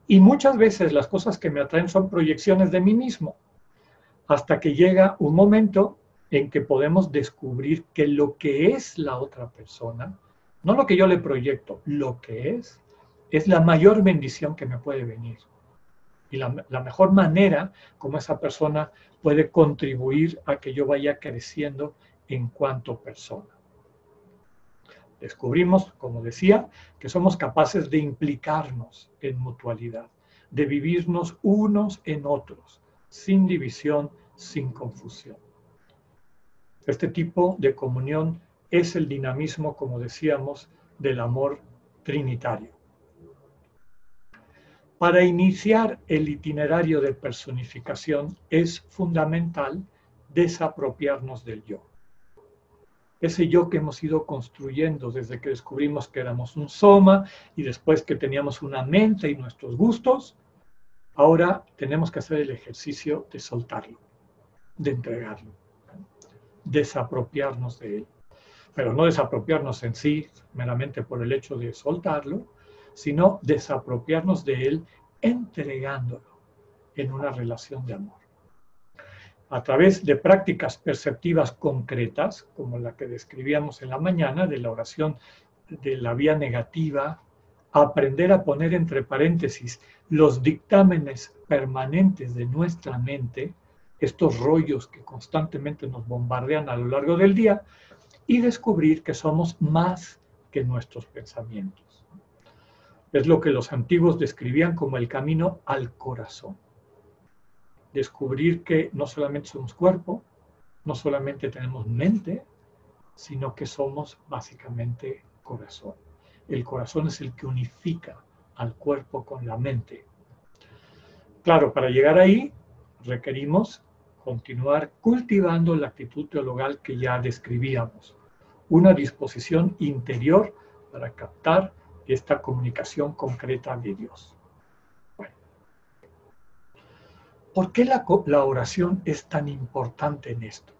Y muchas veces las cosas que me atraen son proyecciones de mí mismo, hasta que llega un momento en que podemos descubrir que lo que es la otra persona, no lo que yo le proyecto, lo que es, es la mayor bendición que me puede venir y la, mejor manera como esa persona puede contribuir a que yo vaya creciendo en cuanto persona. Descubrimos, como decía, que somos capaces de implicarnos en mutualidad, de vivirnos unos en otros, sin división, sin confusión. Este tipo de comunión es el dinamismo, como decíamos, del amor trinitario. Para iniciar el itinerario de personificación es fundamental desapropiarnos del yo. Ese yo que hemos ido construyendo desde que descubrimos que éramos un soma y después que teníamos una mente y nuestros gustos, ahora tenemos que hacer el ejercicio de soltarlo, de entregarlo, desapropiarnos de él. Pero no desapropiarnos en sí meramente por el hecho de soltarlo, sino desapropiarnos de él entregándolo en una relación de amor. A través de prácticas perceptivas concretas, como la que describíamos en la mañana, de la oración de la vía negativa, aprender a poner entre paréntesis los dictámenes permanentes de nuestra mente, estos rollos que constantemente nos bombardean a lo largo del día, y descubrir que somos más que nuestros pensamientos. Es lo que los antiguos describían como el camino al corazón. Descubrir que no solamente somos cuerpo, no solamente tenemos mente, sino que somos básicamente corazón. El corazón es el que unifica al cuerpo con la mente. Claro, para llegar ahí requerimos continuar cultivando la actitud teologal que ya describíamos, una disposición interior para captar esta comunicación concreta de Dios. ¿Por qué la, la oración es tan importante en esto?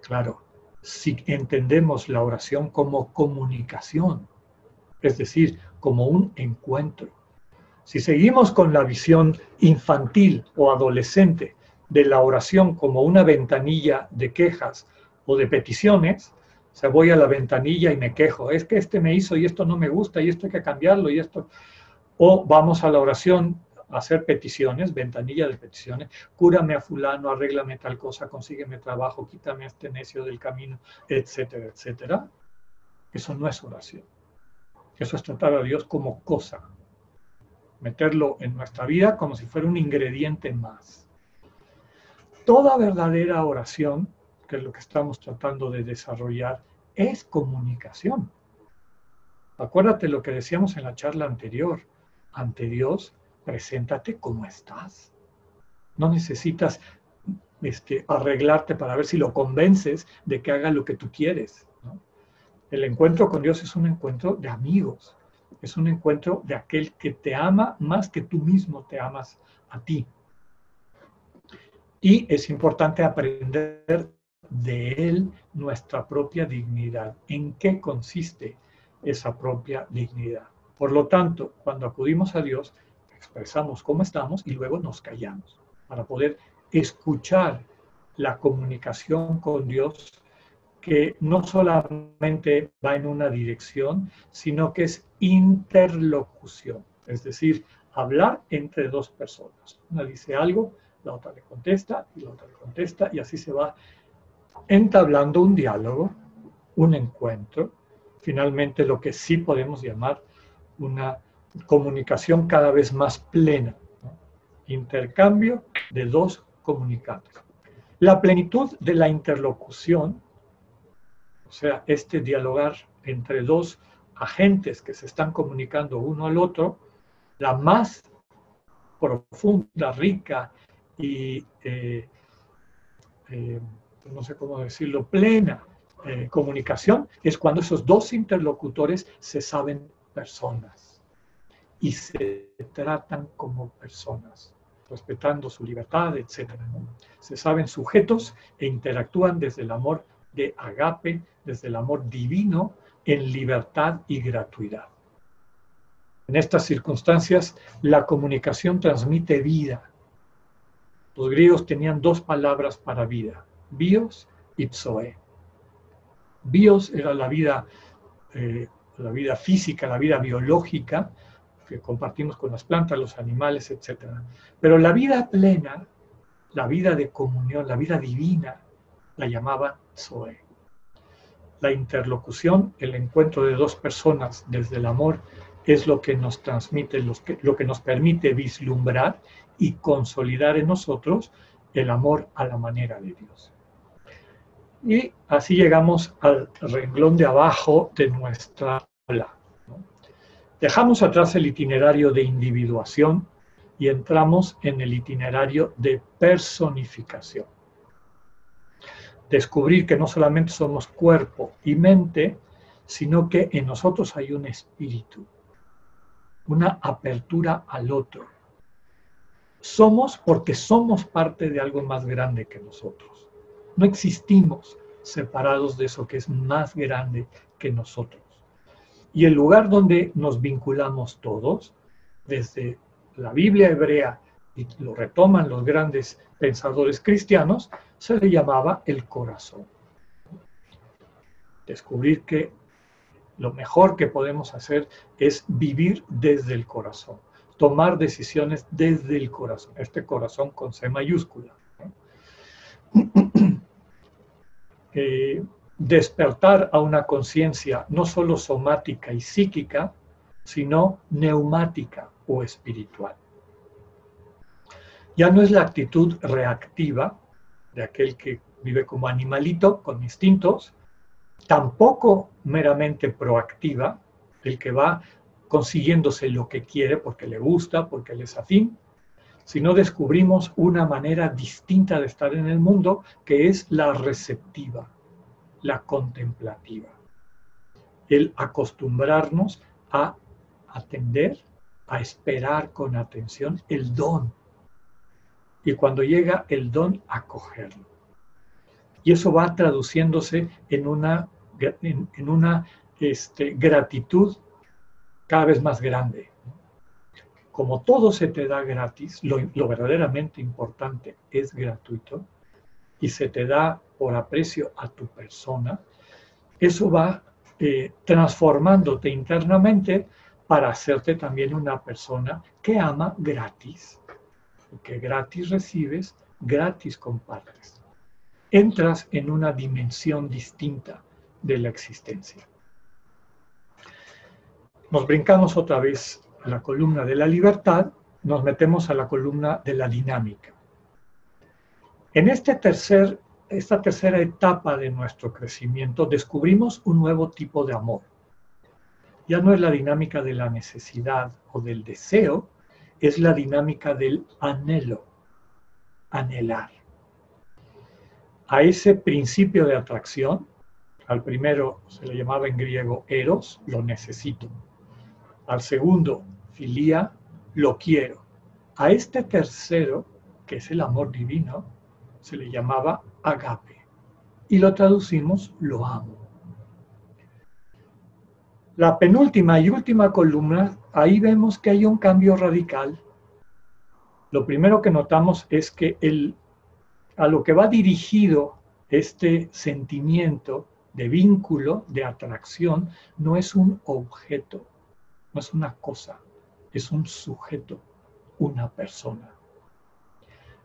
Claro, si entendemos la oración como comunicación, es decir, como un encuentro. Si seguimos con la visión infantil o adolescente de la oración como una ventanilla de quejas o de peticiones, se voy a la ventanilla y me quejo, es que este me hizo y esto no me gusta y esto hay que cambiarlo y esto. O vamos a la oración a hacer peticiones, ventanilla de peticiones, cúrame a fulano, arréglame tal cosa, consígueme trabajo, quítame a este necio del camino, etcétera, etcétera. Eso no es oración. Eso es tratar a Dios como cosa, meterlo en nuestra vida como si fuera un ingrediente más. Toda verdadera oración que es lo que estamos tratando de desarrollar, es comunicación. Acuérdate lo que decíamos en la charla anterior. Ante Dios, preséntate como estás. No necesitas este, arreglarte para ver si lo convences de que haga lo que tú quieres. El encuentro con Dios es un encuentro de amigos. es un encuentro de aquel que te ama más que tú mismo te amas a ti. Y es importante aprender de él nuestra propia dignidad. ¿En qué consiste esa propia dignidad? Por lo tanto, cuando acudimos a Dios, expresamos cómo estamos y luego nos callamos para poder escuchar la comunicación con Dios que no solamente va en una dirección, sino que es interlocución, es decir, hablar entre dos personas. Una dice algo, la otra le contesta y la otra le contesta y así se va entablando un diálogo, un encuentro, finalmente lo que sí podemos llamar una comunicación cada vez más plena, intercambio de dos comunicantes. La plenitud de la interlocución, o sea, este dialogar entre dos agentes que se están comunicando uno al otro, la más profunda, rica y, eh, eh, no sé cómo decirlo, plena eh, comunicación, es cuando esos dos interlocutores se saben personas y se tratan como personas, respetando su libertad, etc. Se saben sujetos e interactúan desde el amor de agape, desde el amor divino, en libertad y gratuidad. En estas circunstancias, la comunicación transmite vida. Los griegos tenían dos palabras para vida, bios y zoe. Bios era la vida, eh, la vida física, la vida biológica que compartimos con las plantas, los animales, etc. Pero la vida plena, la vida de comunión, la vida divina, la llamaba zoe la interlocución, el encuentro de dos personas desde el amor, es lo que nos transmite, lo que nos permite vislumbrar y consolidar en nosotros el amor a la manera de Dios. Y así llegamos al renglón de abajo de nuestra habla. Dejamos atrás el itinerario de individuación y entramos en el itinerario de personificación descubrir que no solamente somos cuerpo y mente, sino que en nosotros hay un espíritu, una apertura al otro. Somos porque somos parte de algo más grande que nosotros. No existimos separados de eso que es más grande que nosotros. Y el lugar donde nos vinculamos todos, desde la Biblia hebrea, y lo retoman los grandes pensadores cristianos, se le llamaba el corazón. Descubrir que lo mejor que podemos hacer es vivir desde el corazón, tomar decisiones desde el corazón, este corazón con C mayúscula. Despertar a una conciencia no solo somática y psíquica, sino neumática o espiritual. Ya no es la actitud reactiva de aquel que vive como animalito, con instintos, tampoco meramente proactiva, el que va consiguiéndose lo que quiere porque le gusta, porque le es afín, sino descubrimos una manera distinta de estar en el mundo que es la receptiva, la contemplativa. El acostumbrarnos a atender, a esperar con atención el don y cuando llega el don, acogerlo. Y eso va traduciéndose en una, en, una este, gratitud cada vez más grande. Como todo se te da gratis, lo, verdaderamente importante es gratuito y se te da por aprecio a tu persona, eso va eh, transformándote internamente para hacerte también una persona que ama gratis que gratis recibes, gratis compartes. Entras en una dimensión distinta de la existencia. Nos brincamos otra vez a la columna de la libertad, nos metemos a la columna de la dinámica. En este tercer, esta tercera etapa de nuestro crecimiento descubrimos un nuevo tipo de amor. Ya no es la dinámica de la necesidad o del deseo, es la dinámica del anhelo, anhelar. A ese principio de atracción, al primero se le llamaba en griego eros, lo necesito. Al segundo, filía, lo quiero. A este tercero, que es el amor divino, se le llamaba agape. Y lo traducimos lo amo. La penúltima y última columna, ahí vemos que hay un cambio radical. Lo primero que notamos es que el, a lo que va dirigido este sentimiento de vínculo, de atracción, no es un objeto, no es una cosa, es un sujeto, una persona.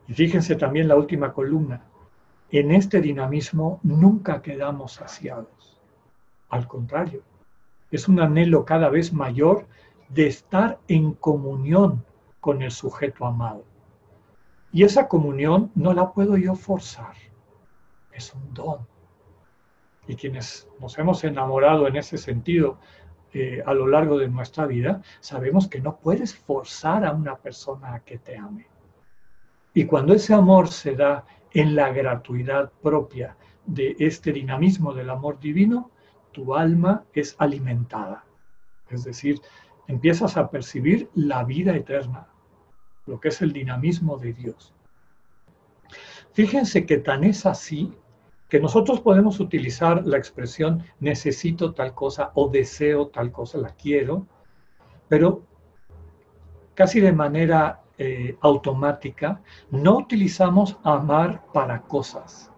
Y fíjense también la última columna. En este dinamismo nunca quedamos saciados. Al contrario, es un anhelo cada vez mayor de estar en comunión con el sujeto amado. Y esa comunión no la puedo yo forzar, es un don. Y quienes nos hemos enamorado en ese sentido a lo largo de nuestra vida, sabemos que no puedes forzar a una persona a que te ame. Y cuando ese amor se da en la gratuidad propia de este dinamismo del amor divino, tu alma es alimentada. Es decir, empiezas a percibir la vida eterna, lo que es el dinamismo de Dios. Fíjense que tan es así que nosotros podemos utilizar la expresión necesito tal cosa o deseo tal cosa, la quiero, pero casi de manera eh, automática, no utilizamos amar para cosas.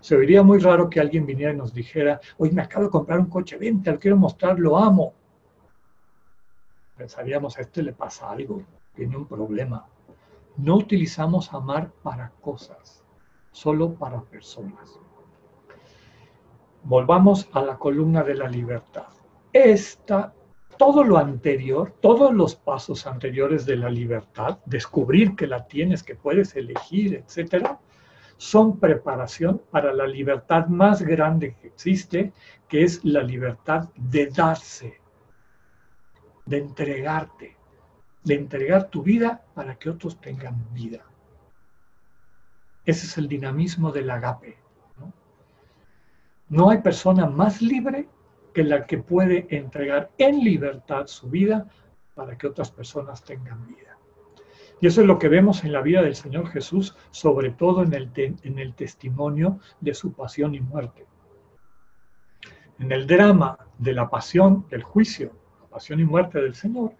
Se oiría muy raro que alguien viniera y nos dijera, hoy me acabo de comprar un coche, vente, lo quiero mostrar, lo amo. Pensaríamos, a este le pasa algo, tiene un problema. No utilizamos amar para cosas solo para personas. Volvamos a la columna de la libertad. Esta, todo lo anterior, todos los pasos anteriores de la libertad, descubrir que la tienes, que puedes elegir, etcétera, son preparación para la libertad más grande que existe, que es la libertad de darse, de entregarte, de entregar tu vida para que otros tengan vida. Ese es el dinamismo del agape. ¿no? hay persona más libre que la que puede entregar en libertad su vida para que otras personas tengan vida. Y eso es lo que vemos en la vida del Señor Jesús, sobre todo en el, en el testimonio de su pasión y muerte. En el drama de la pasión, del juicio, la pasión y muerte del Señor,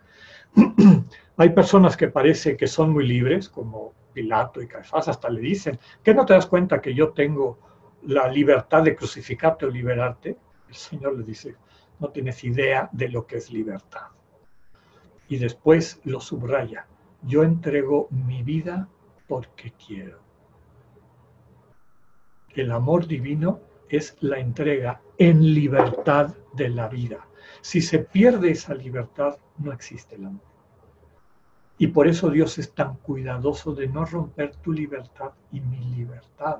hay personas que parece que son muy libres, como Pilato y Caifás hasta le dicen, ¿qué no te das cuenta que yo tengo la libertad de crucificarte o liberarte? El Señor le dice, no tienes idea de lo que es libertad. Y después lo subraya, yo entrego mi vida porque quiero. El amor divino es la entrega en libertad de la vida. Si se pierde esa libertad, no existe el amor. Y por eso Dios es tan cuidadoso de no romper tu libertad y mi libertad.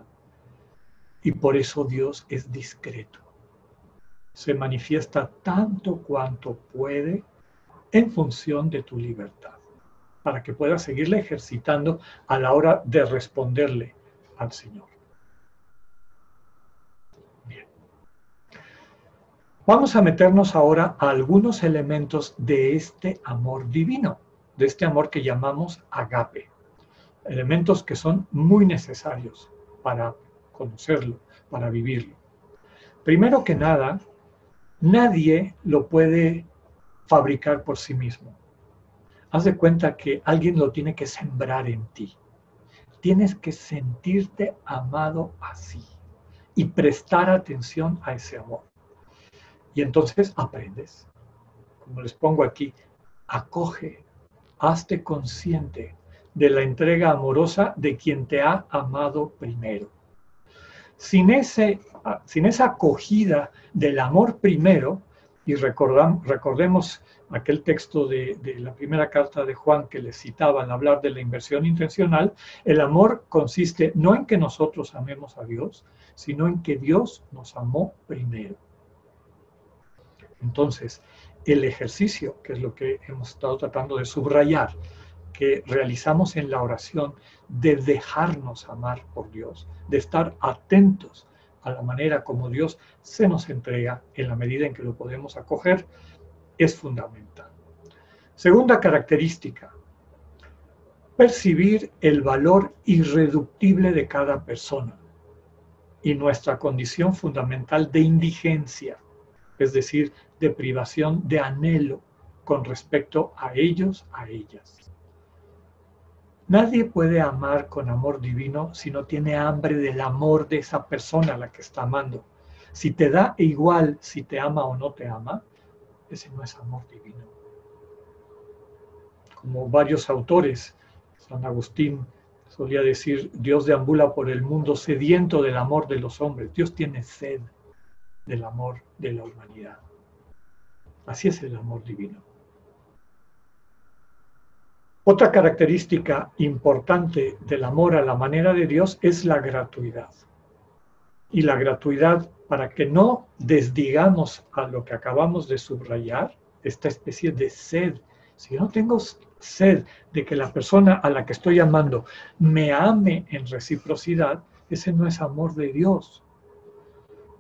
Y por eso Dios es discreto. Se manifiesta tanto cuanto puede en función de tu libertad, para que puedas seguirle ejercitando a la hora de responderle al Señor. Bien. Vamos a meternos ahora a algunos elementos de este amor divino de este amor que llamamos agape. Elementos que son muy necesarios para conocerlo, para vivirlo. Primero que nada, nadie lo puede fabricar por sí mismo. Haz de cuenta que alguien lo tiene que sembrar en ti. Tienes que sentirte amado así y prestar atención a ese amor. Y entonces aprendes. Como les pongo aquí, acoge, hazte consciente de la entrega amorosa de quien te ha amado primero. Sin, ese, sin esa acogida del amor primero, y recordemos aquel texto de, de, la primera carta de Juan que les citaba al hablar de la inversión intencional, el amor consiste no en que nosotros amemos a Dios, sino en que Dios nos amó primero. Entonces, el ejercicio, que es lo que hemos estado tratando de subrayar, que realizamos en la oración, de dejarnos amar por Dios, de estar atentos a la manera como Dios se nos entrega en la medida en que lo podemos acoger, es fundamental. Segunda característica, percibir el valor irreductible de cada persona y nuestra condición fundamental de indigencia, es decir, de privación de anhelo con respecto a ellos, a ellas. Nadie puede amar con amor divino si no tiene hambre del amor de esa persona a la que está amando. Si te da igual si te ama o no te ama, ese no es amor divino. Como varios autores San Agustín solía decir, Dios deambula por el mundo sediento del amor de los hombres. Dios tiene sed del amor de la humanidad. Así es el amor divino. Otra característica importante del amor a la manera de Dios es la gratuidad. Y la gratuidad, para que no desdigamos a lo que acabamos de subrayar, esta especie de sed. Si no tengo sed de que la persona a la que estoy amando me ame en reciprocidad, ese no es amor de Dios.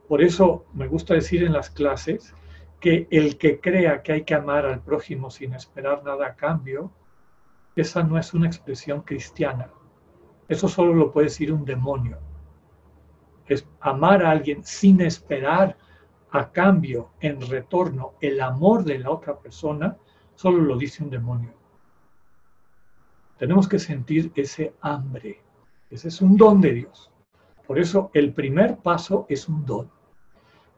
Por eso me gusta decir en las clases que el que crea que hay que amar al prójimo sin esperar nada a cambio, esa no es una expresión cristiana. Eso solo lo puede decir un demonio. Es amar a alguien sin esperar a cambio, en retorno, el amor de la otra persona, solo lo dice un demonio. Tenemos que sentir ese hambre. Ese es un don de Dios. Por eso el primer paso es un don.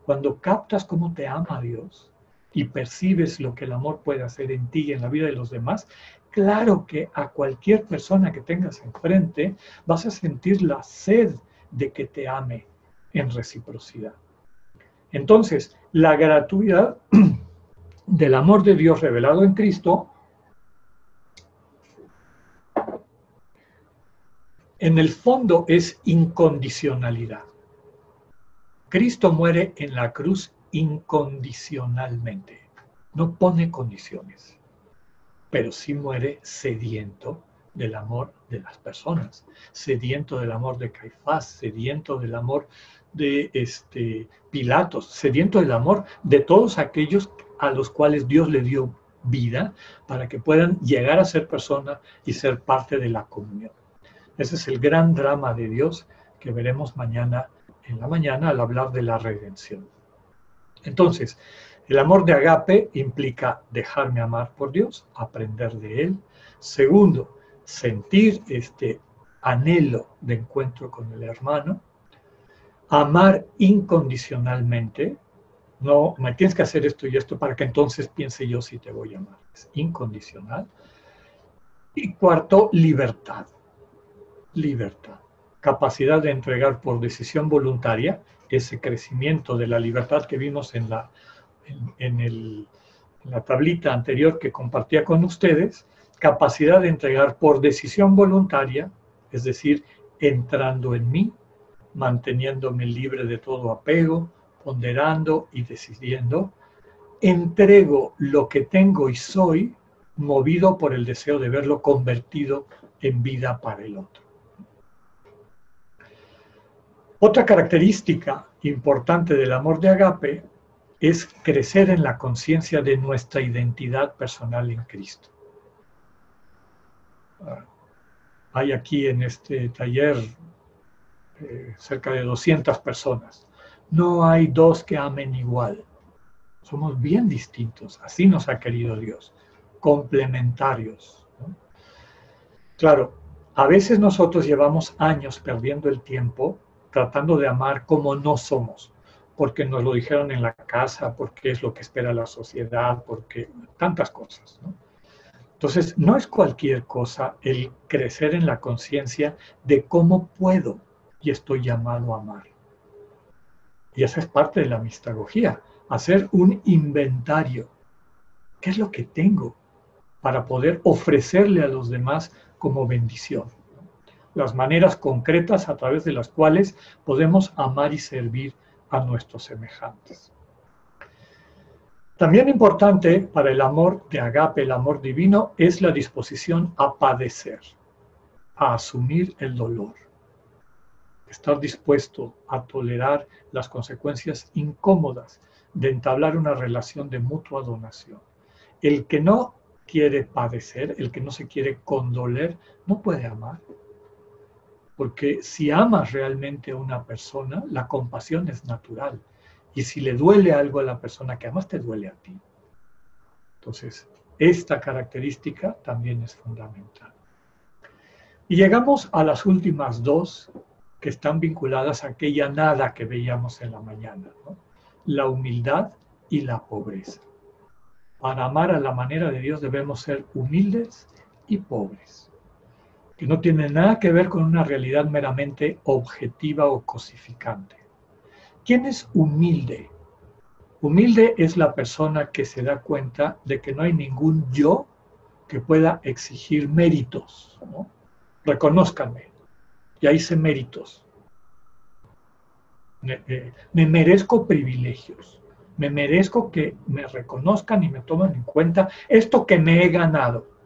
Cuando captas cómo te ama Dios y percibes lo que el amor puede hacer en ti y en la vida de los demás, claro que a cualquier persona que tengas enfrente vas a sentir la sed de que te ame en reciprocidad. Entonces, la gratuidad del amor de Dios revelado en Cristo en el fondo es incondicionalidad. Cristo muere en la cruz incondicionalmente, no pone condiciones, pero sí muere sediento del amor de las personas, sediento del amor de Caifás, sediento del amor de este, Pilatos, sediento del amor de todos aquellos a los cuales Dios le dio vida para que puedan llegar a ser personas y ser parte de la comunión. Ese es el gran drama de Dios que veremos mañana en la mañana al hablar de la redención. Entonces, el amor de agape implica dejarme amar por Dios, aprender de Él. Segundo, sentir este anhelo de encuentro con el hermano. Amar incondicionalmente. No, me tienes que hacer esto y esto para que entonces piense yo si te voy a amar. Es incondicional. Y cuarto, libertad libertad, capacidad de entregar por decisión voluntaria ese crecimiento de la libertad que vimos en la, en, la tablita anterior que compartía con ustedes, capacidad de entregar por decisión voluntaria, es decir, entrando en mí, manteniéndome libre de todo apego, ponderando y decidiendo, entrego lo que tengo y soy, movido por el deseo de verlo convertido en vida para el otro. Otra característica importante del amor de agape es crecer en la conciencia de nuestra identidad personal en Cristo. Ah, hay aquí en este taller eh, cerca de 200 personas. No hay dos que amen igual. Somos bien distintos. Así nos ha querido Dios. Complementarios. Claro, a veces nosotros llevamos años perdiendo el tiempo tratando de amar como no somos, porque nos lo dijeron en la casa, porque es lo que espera la sociedad, porque tantas cosas. Entonces, no es cualquier cosa el crecer en la conciencia de cómo puedo y estoy llamado a amar. Y esa es parte de la mistagogía, hacer un inventario. ¿Qué es lo que tengo para poder ofrecerle a los demás como bendición? Las maneras concretas a través de las cuales podemos amar y servir a nuestros semejantes. También importante para el amor de agape, el amor divino, es la disposición a padecer, a asumir el dolor, estar dispuesto a tolerar las consecuencias incómodas de entablar una relación de mutua donación. El que no quiere padecer, el que no se quiere condoler, no puede amar. Porque si amas realmente a una persona, la compasión es natural. Y si le duele algo a la persona que amas, te duele a ti. Entonces, esta característica también es fundamental. Y llegamos a las últimas dos que están vinculadas a aquella nada que veíamos en la mañana, la humildad y la pobreza. Para amar a la manera de Dios debemos ser humildes y pobres, que no tiene nada que ver con una realidad meramente objetiva o cosificante. ¿Quién es humilde? Humilde es la persona que se da cuenta de que no hay ningún yo que pueda exigir méritos. ¿no? Reconózcanme, ya hice méritos. Me, me, merezco privilegios. Me merezco que me reconozcan y me tomen en cuenta esto que me he ganado.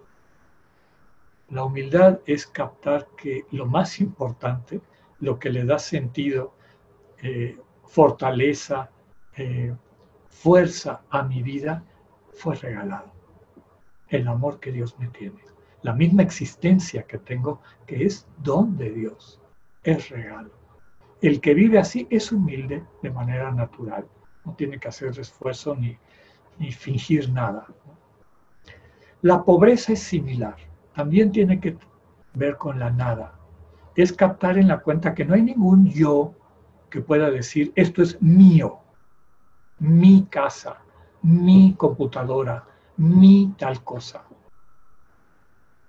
La humildad es captar que lo más importante, lo que le da sentido, eh, fortaleza, eh, fuerza a mi vida, fue regalado. El amor que Dios me tiene. La misma existencia que tengo, que es don de Dios, es regalo. El que vive así es humilde de manera natural. No tiene que hacer esfuerzo ni, ni fingir nada. La pobreza es similar. También tiene que ver con la nada. Es captar en la cuenta que no hay ningún yo que pueda decir, esto es mío, mi casa, mi computadora, mi tal cosa.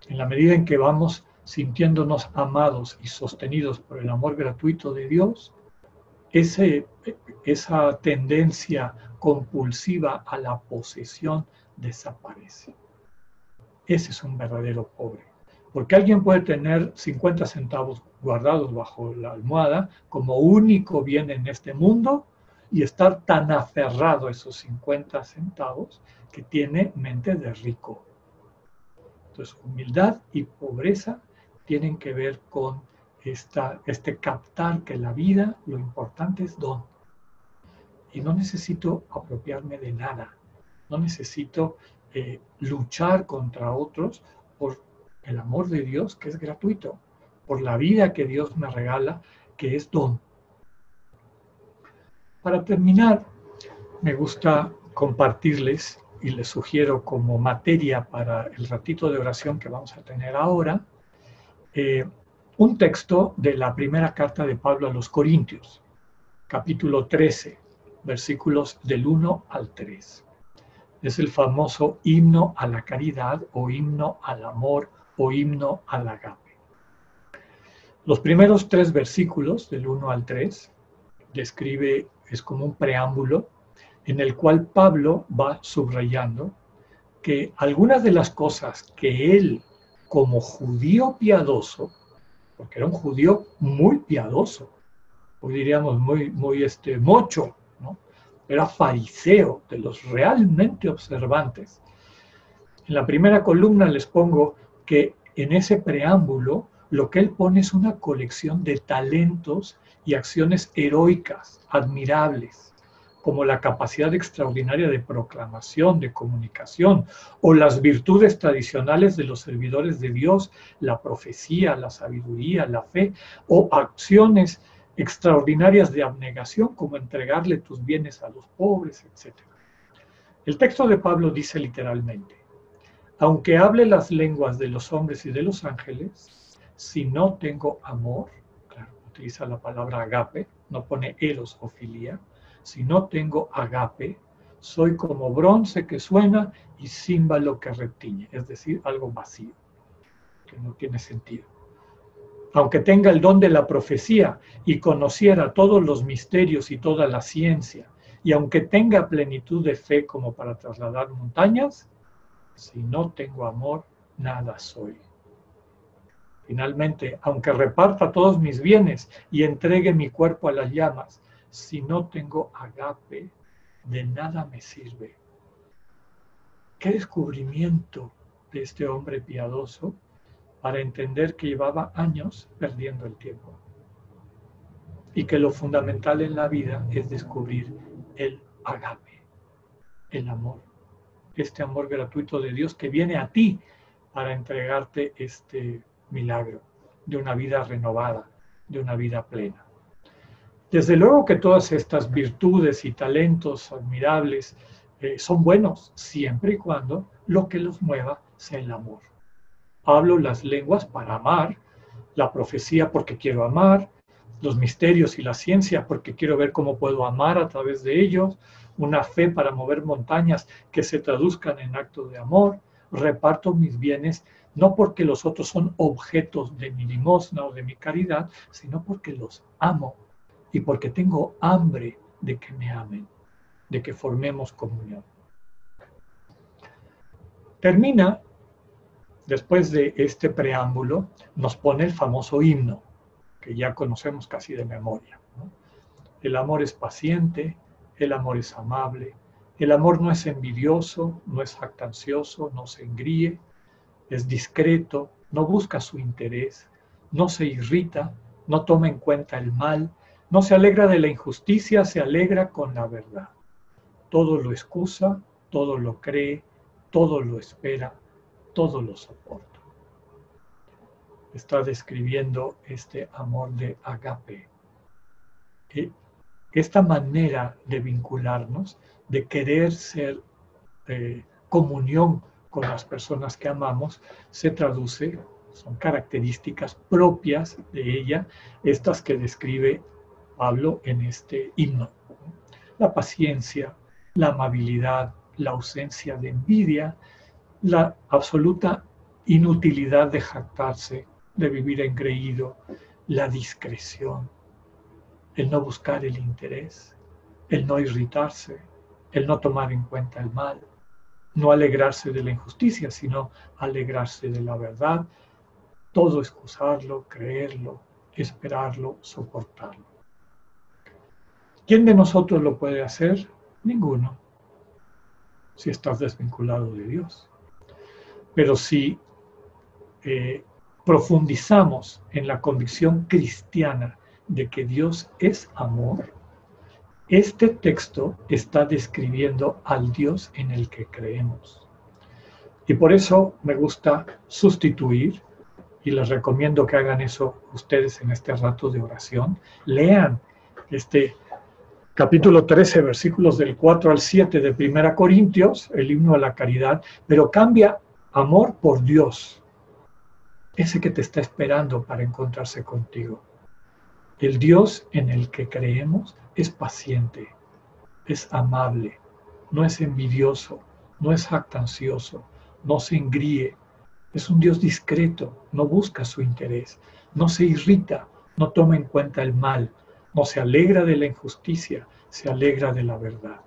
En la medida en que vamos sintiéndonos amados y sostenidos por el amor gratuito de Dios, esa tendencia compulsiva a la posesión desaparece. Ese es un verdadero pobre. Porque alguien puede tener 50 centavos guardados bajo la almohada como único bien en este mundo y estar tan aferrado a esos 50 centavos que tiene mente de rico. Entonces, humildad y pobreza tienen que ver con esta, este captar que la vida, lo importante es don. Y no necesito apropiarme de nada. No necesito luchar contra otros por el amor de Dios que es gratuito, por la vida que Dios me regala que es don. Para terminar, me gusta compartirles y les sugiero como materia para el ratito de oración que vamos a tener ahora, eh, un texto de la primera carta de Pablo a los Corintios, capítulo 13, versículos del 1 al 3. Es el famoso himno a la caridad o himno al amor o himno al agape. Los primeros tres versículos, del 1 al 3, describe, es como un preámbulo en el cual Pablo va subrayando que algunas de las cosas que él, como judío piadoso, porque era un judío muy piadoso, hoy diríamos muy, muy este, mocho. Era fariseo, de los realmente observantes. En la primera columna les pongo que en ese preámbulo lo que él pone es una colección de talentos y acciones heroicas, admirables, como la capacidad extraordinaria de proclamación, de comunicación, o las virtudes tradicionales de los servidores de Dios, la profecía, la sabiduría, la fe, o acciones extraordinarias de abnegación, como entregarle tus bienes a los pobres, etc. El texto de Pablo dice literalmente, aunque hable las lenguas de los hombres y de los ángeles, si no tengo amor, claro, utiliza la palabra agape, no pone eros o filía, si no tengo agape, soy como bronce que suena y címbalo que retiñe, es decir, algo vacío, que no tiene sentido. Aunque tenga el don de la profecía y conociera todos los misterios y toda la ciencia, y aunque tenga plenitud de fe como para trasladar montañas, si no tengo amor, nada soy. Finalmente, aunque reparta todos mis bienes y entregue mi cuerpo a las llamas, si no tengo agape, de nada me sirve. Qué descubrimiento de este hombre piadoso para entender que llevaba años perdiendo el tiempo. Y que lo fundamental en la vida es descubrir el agape, el amor este amor gratuito de Dios que viene a ti para entregarte este milagro de una vida renovada, de una vida plena. Desde luego que todas estas virtudes y talentos admirables eh, son buenos siempre y cuando lo que los mueva sea el amor. Hablo las lenguas para amar, la profecía porque quiero amar, los misterios y la ciencia porque quiero ver cómo puedo amar a través de ellos, una fe para mover montañas que se traduzcan en actos de amor, reparto mis bienes no porque los otros son objetos de mi limosna o de mi caridad, sino porque los amo y porque tengo hambre de que me amen, de que formemos comunión. Termina, después de este preámbulo, nos pone el famoso himno, que ya conocemos casi de memoria. El amor es paciente, el amor es amable, el amor no es envidioso, no es jactancioso, no se engríe, es discreto, no busca su interés, no se irrita, no toma en cuenta el mal, no se alegra de la injusticia, se alegra con la verdad. Todo lo excusa, todo lo cree, todo lo espera, todo lo soporta. Está describiendo este amor de agape. Esta manera de vincularnos, de querer ser comunión con las personas que amamos se traduce, son características propias de ella, estas que describe Pablo en este himno. La paciencia, la amabilidad, la ausencia de envidia, la absoluta inutilidad de jactarse, de vivir engreído, la discreción, el no buscar el interés, el no irritarse, el no tomar en cuenta el mal, no alegrarse de la injusticia, sino alegrarse de la verdad, todo excusarlo, creerlo, esperarlo, soportarlo. ¿Quién de nosotros lo puede hacer? Ninguno, si estás desvinculado de Dios. Pero si eh, profundizamos en la convicción cristiana de que Dios es amor, este texto está describiendo al Dios en el que creemos. Y por eso me gusta sustituir, y les recomiendo que hagan eso ustedes en este rato de oración. Lean este capítulo 13, versículos del 4 al 7 de Primera Corintios, el himno a la caridad, pero cambia amor por Dios, ese que te está esperando para encontrarse contigo. El Dios en el que creemos es paciente, es amable, no es envidioso, no es jactancioso, no se engríe, es un Dios discreto, no busca su interés, no se irrita, no toma en cuenta el mal, no se alegra de la injusticia, se alegra de la verdad.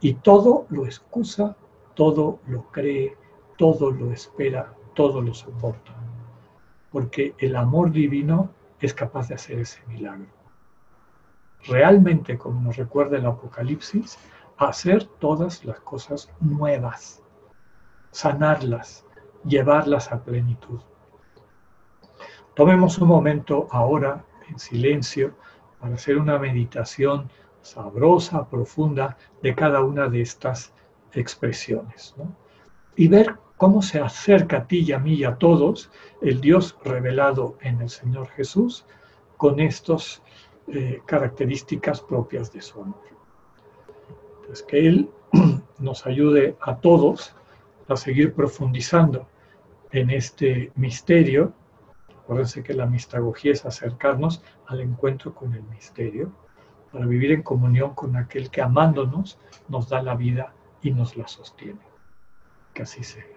Y todo lo excusa, todo lo cree, todo lo espera, todo lo soporta. Porque el amor divino es capaz de hacer ese milagro realmente, como nos recuerda el Apocalipsis, hacer todas las cosas nuevas, sanarlas, llevarlas a plenitud. Tomemos un momento ahora en silencio para hacer una meditación sabrosa, profunda de cada una de estas expresiones. Y ver cómo se acerca a ti y a mí y a todos el Dios revelado en el Señor Jesús con estos eh, características propias de su amor. Pues que Él nos ayude a todos a seguir profundizando en este misterio. Acuérdense que la mistagogía es acercarnos al encuentro con el misterio para vivir en comunión con aquel que amándonos nos da la vida y nos la sostiene. Que así sea.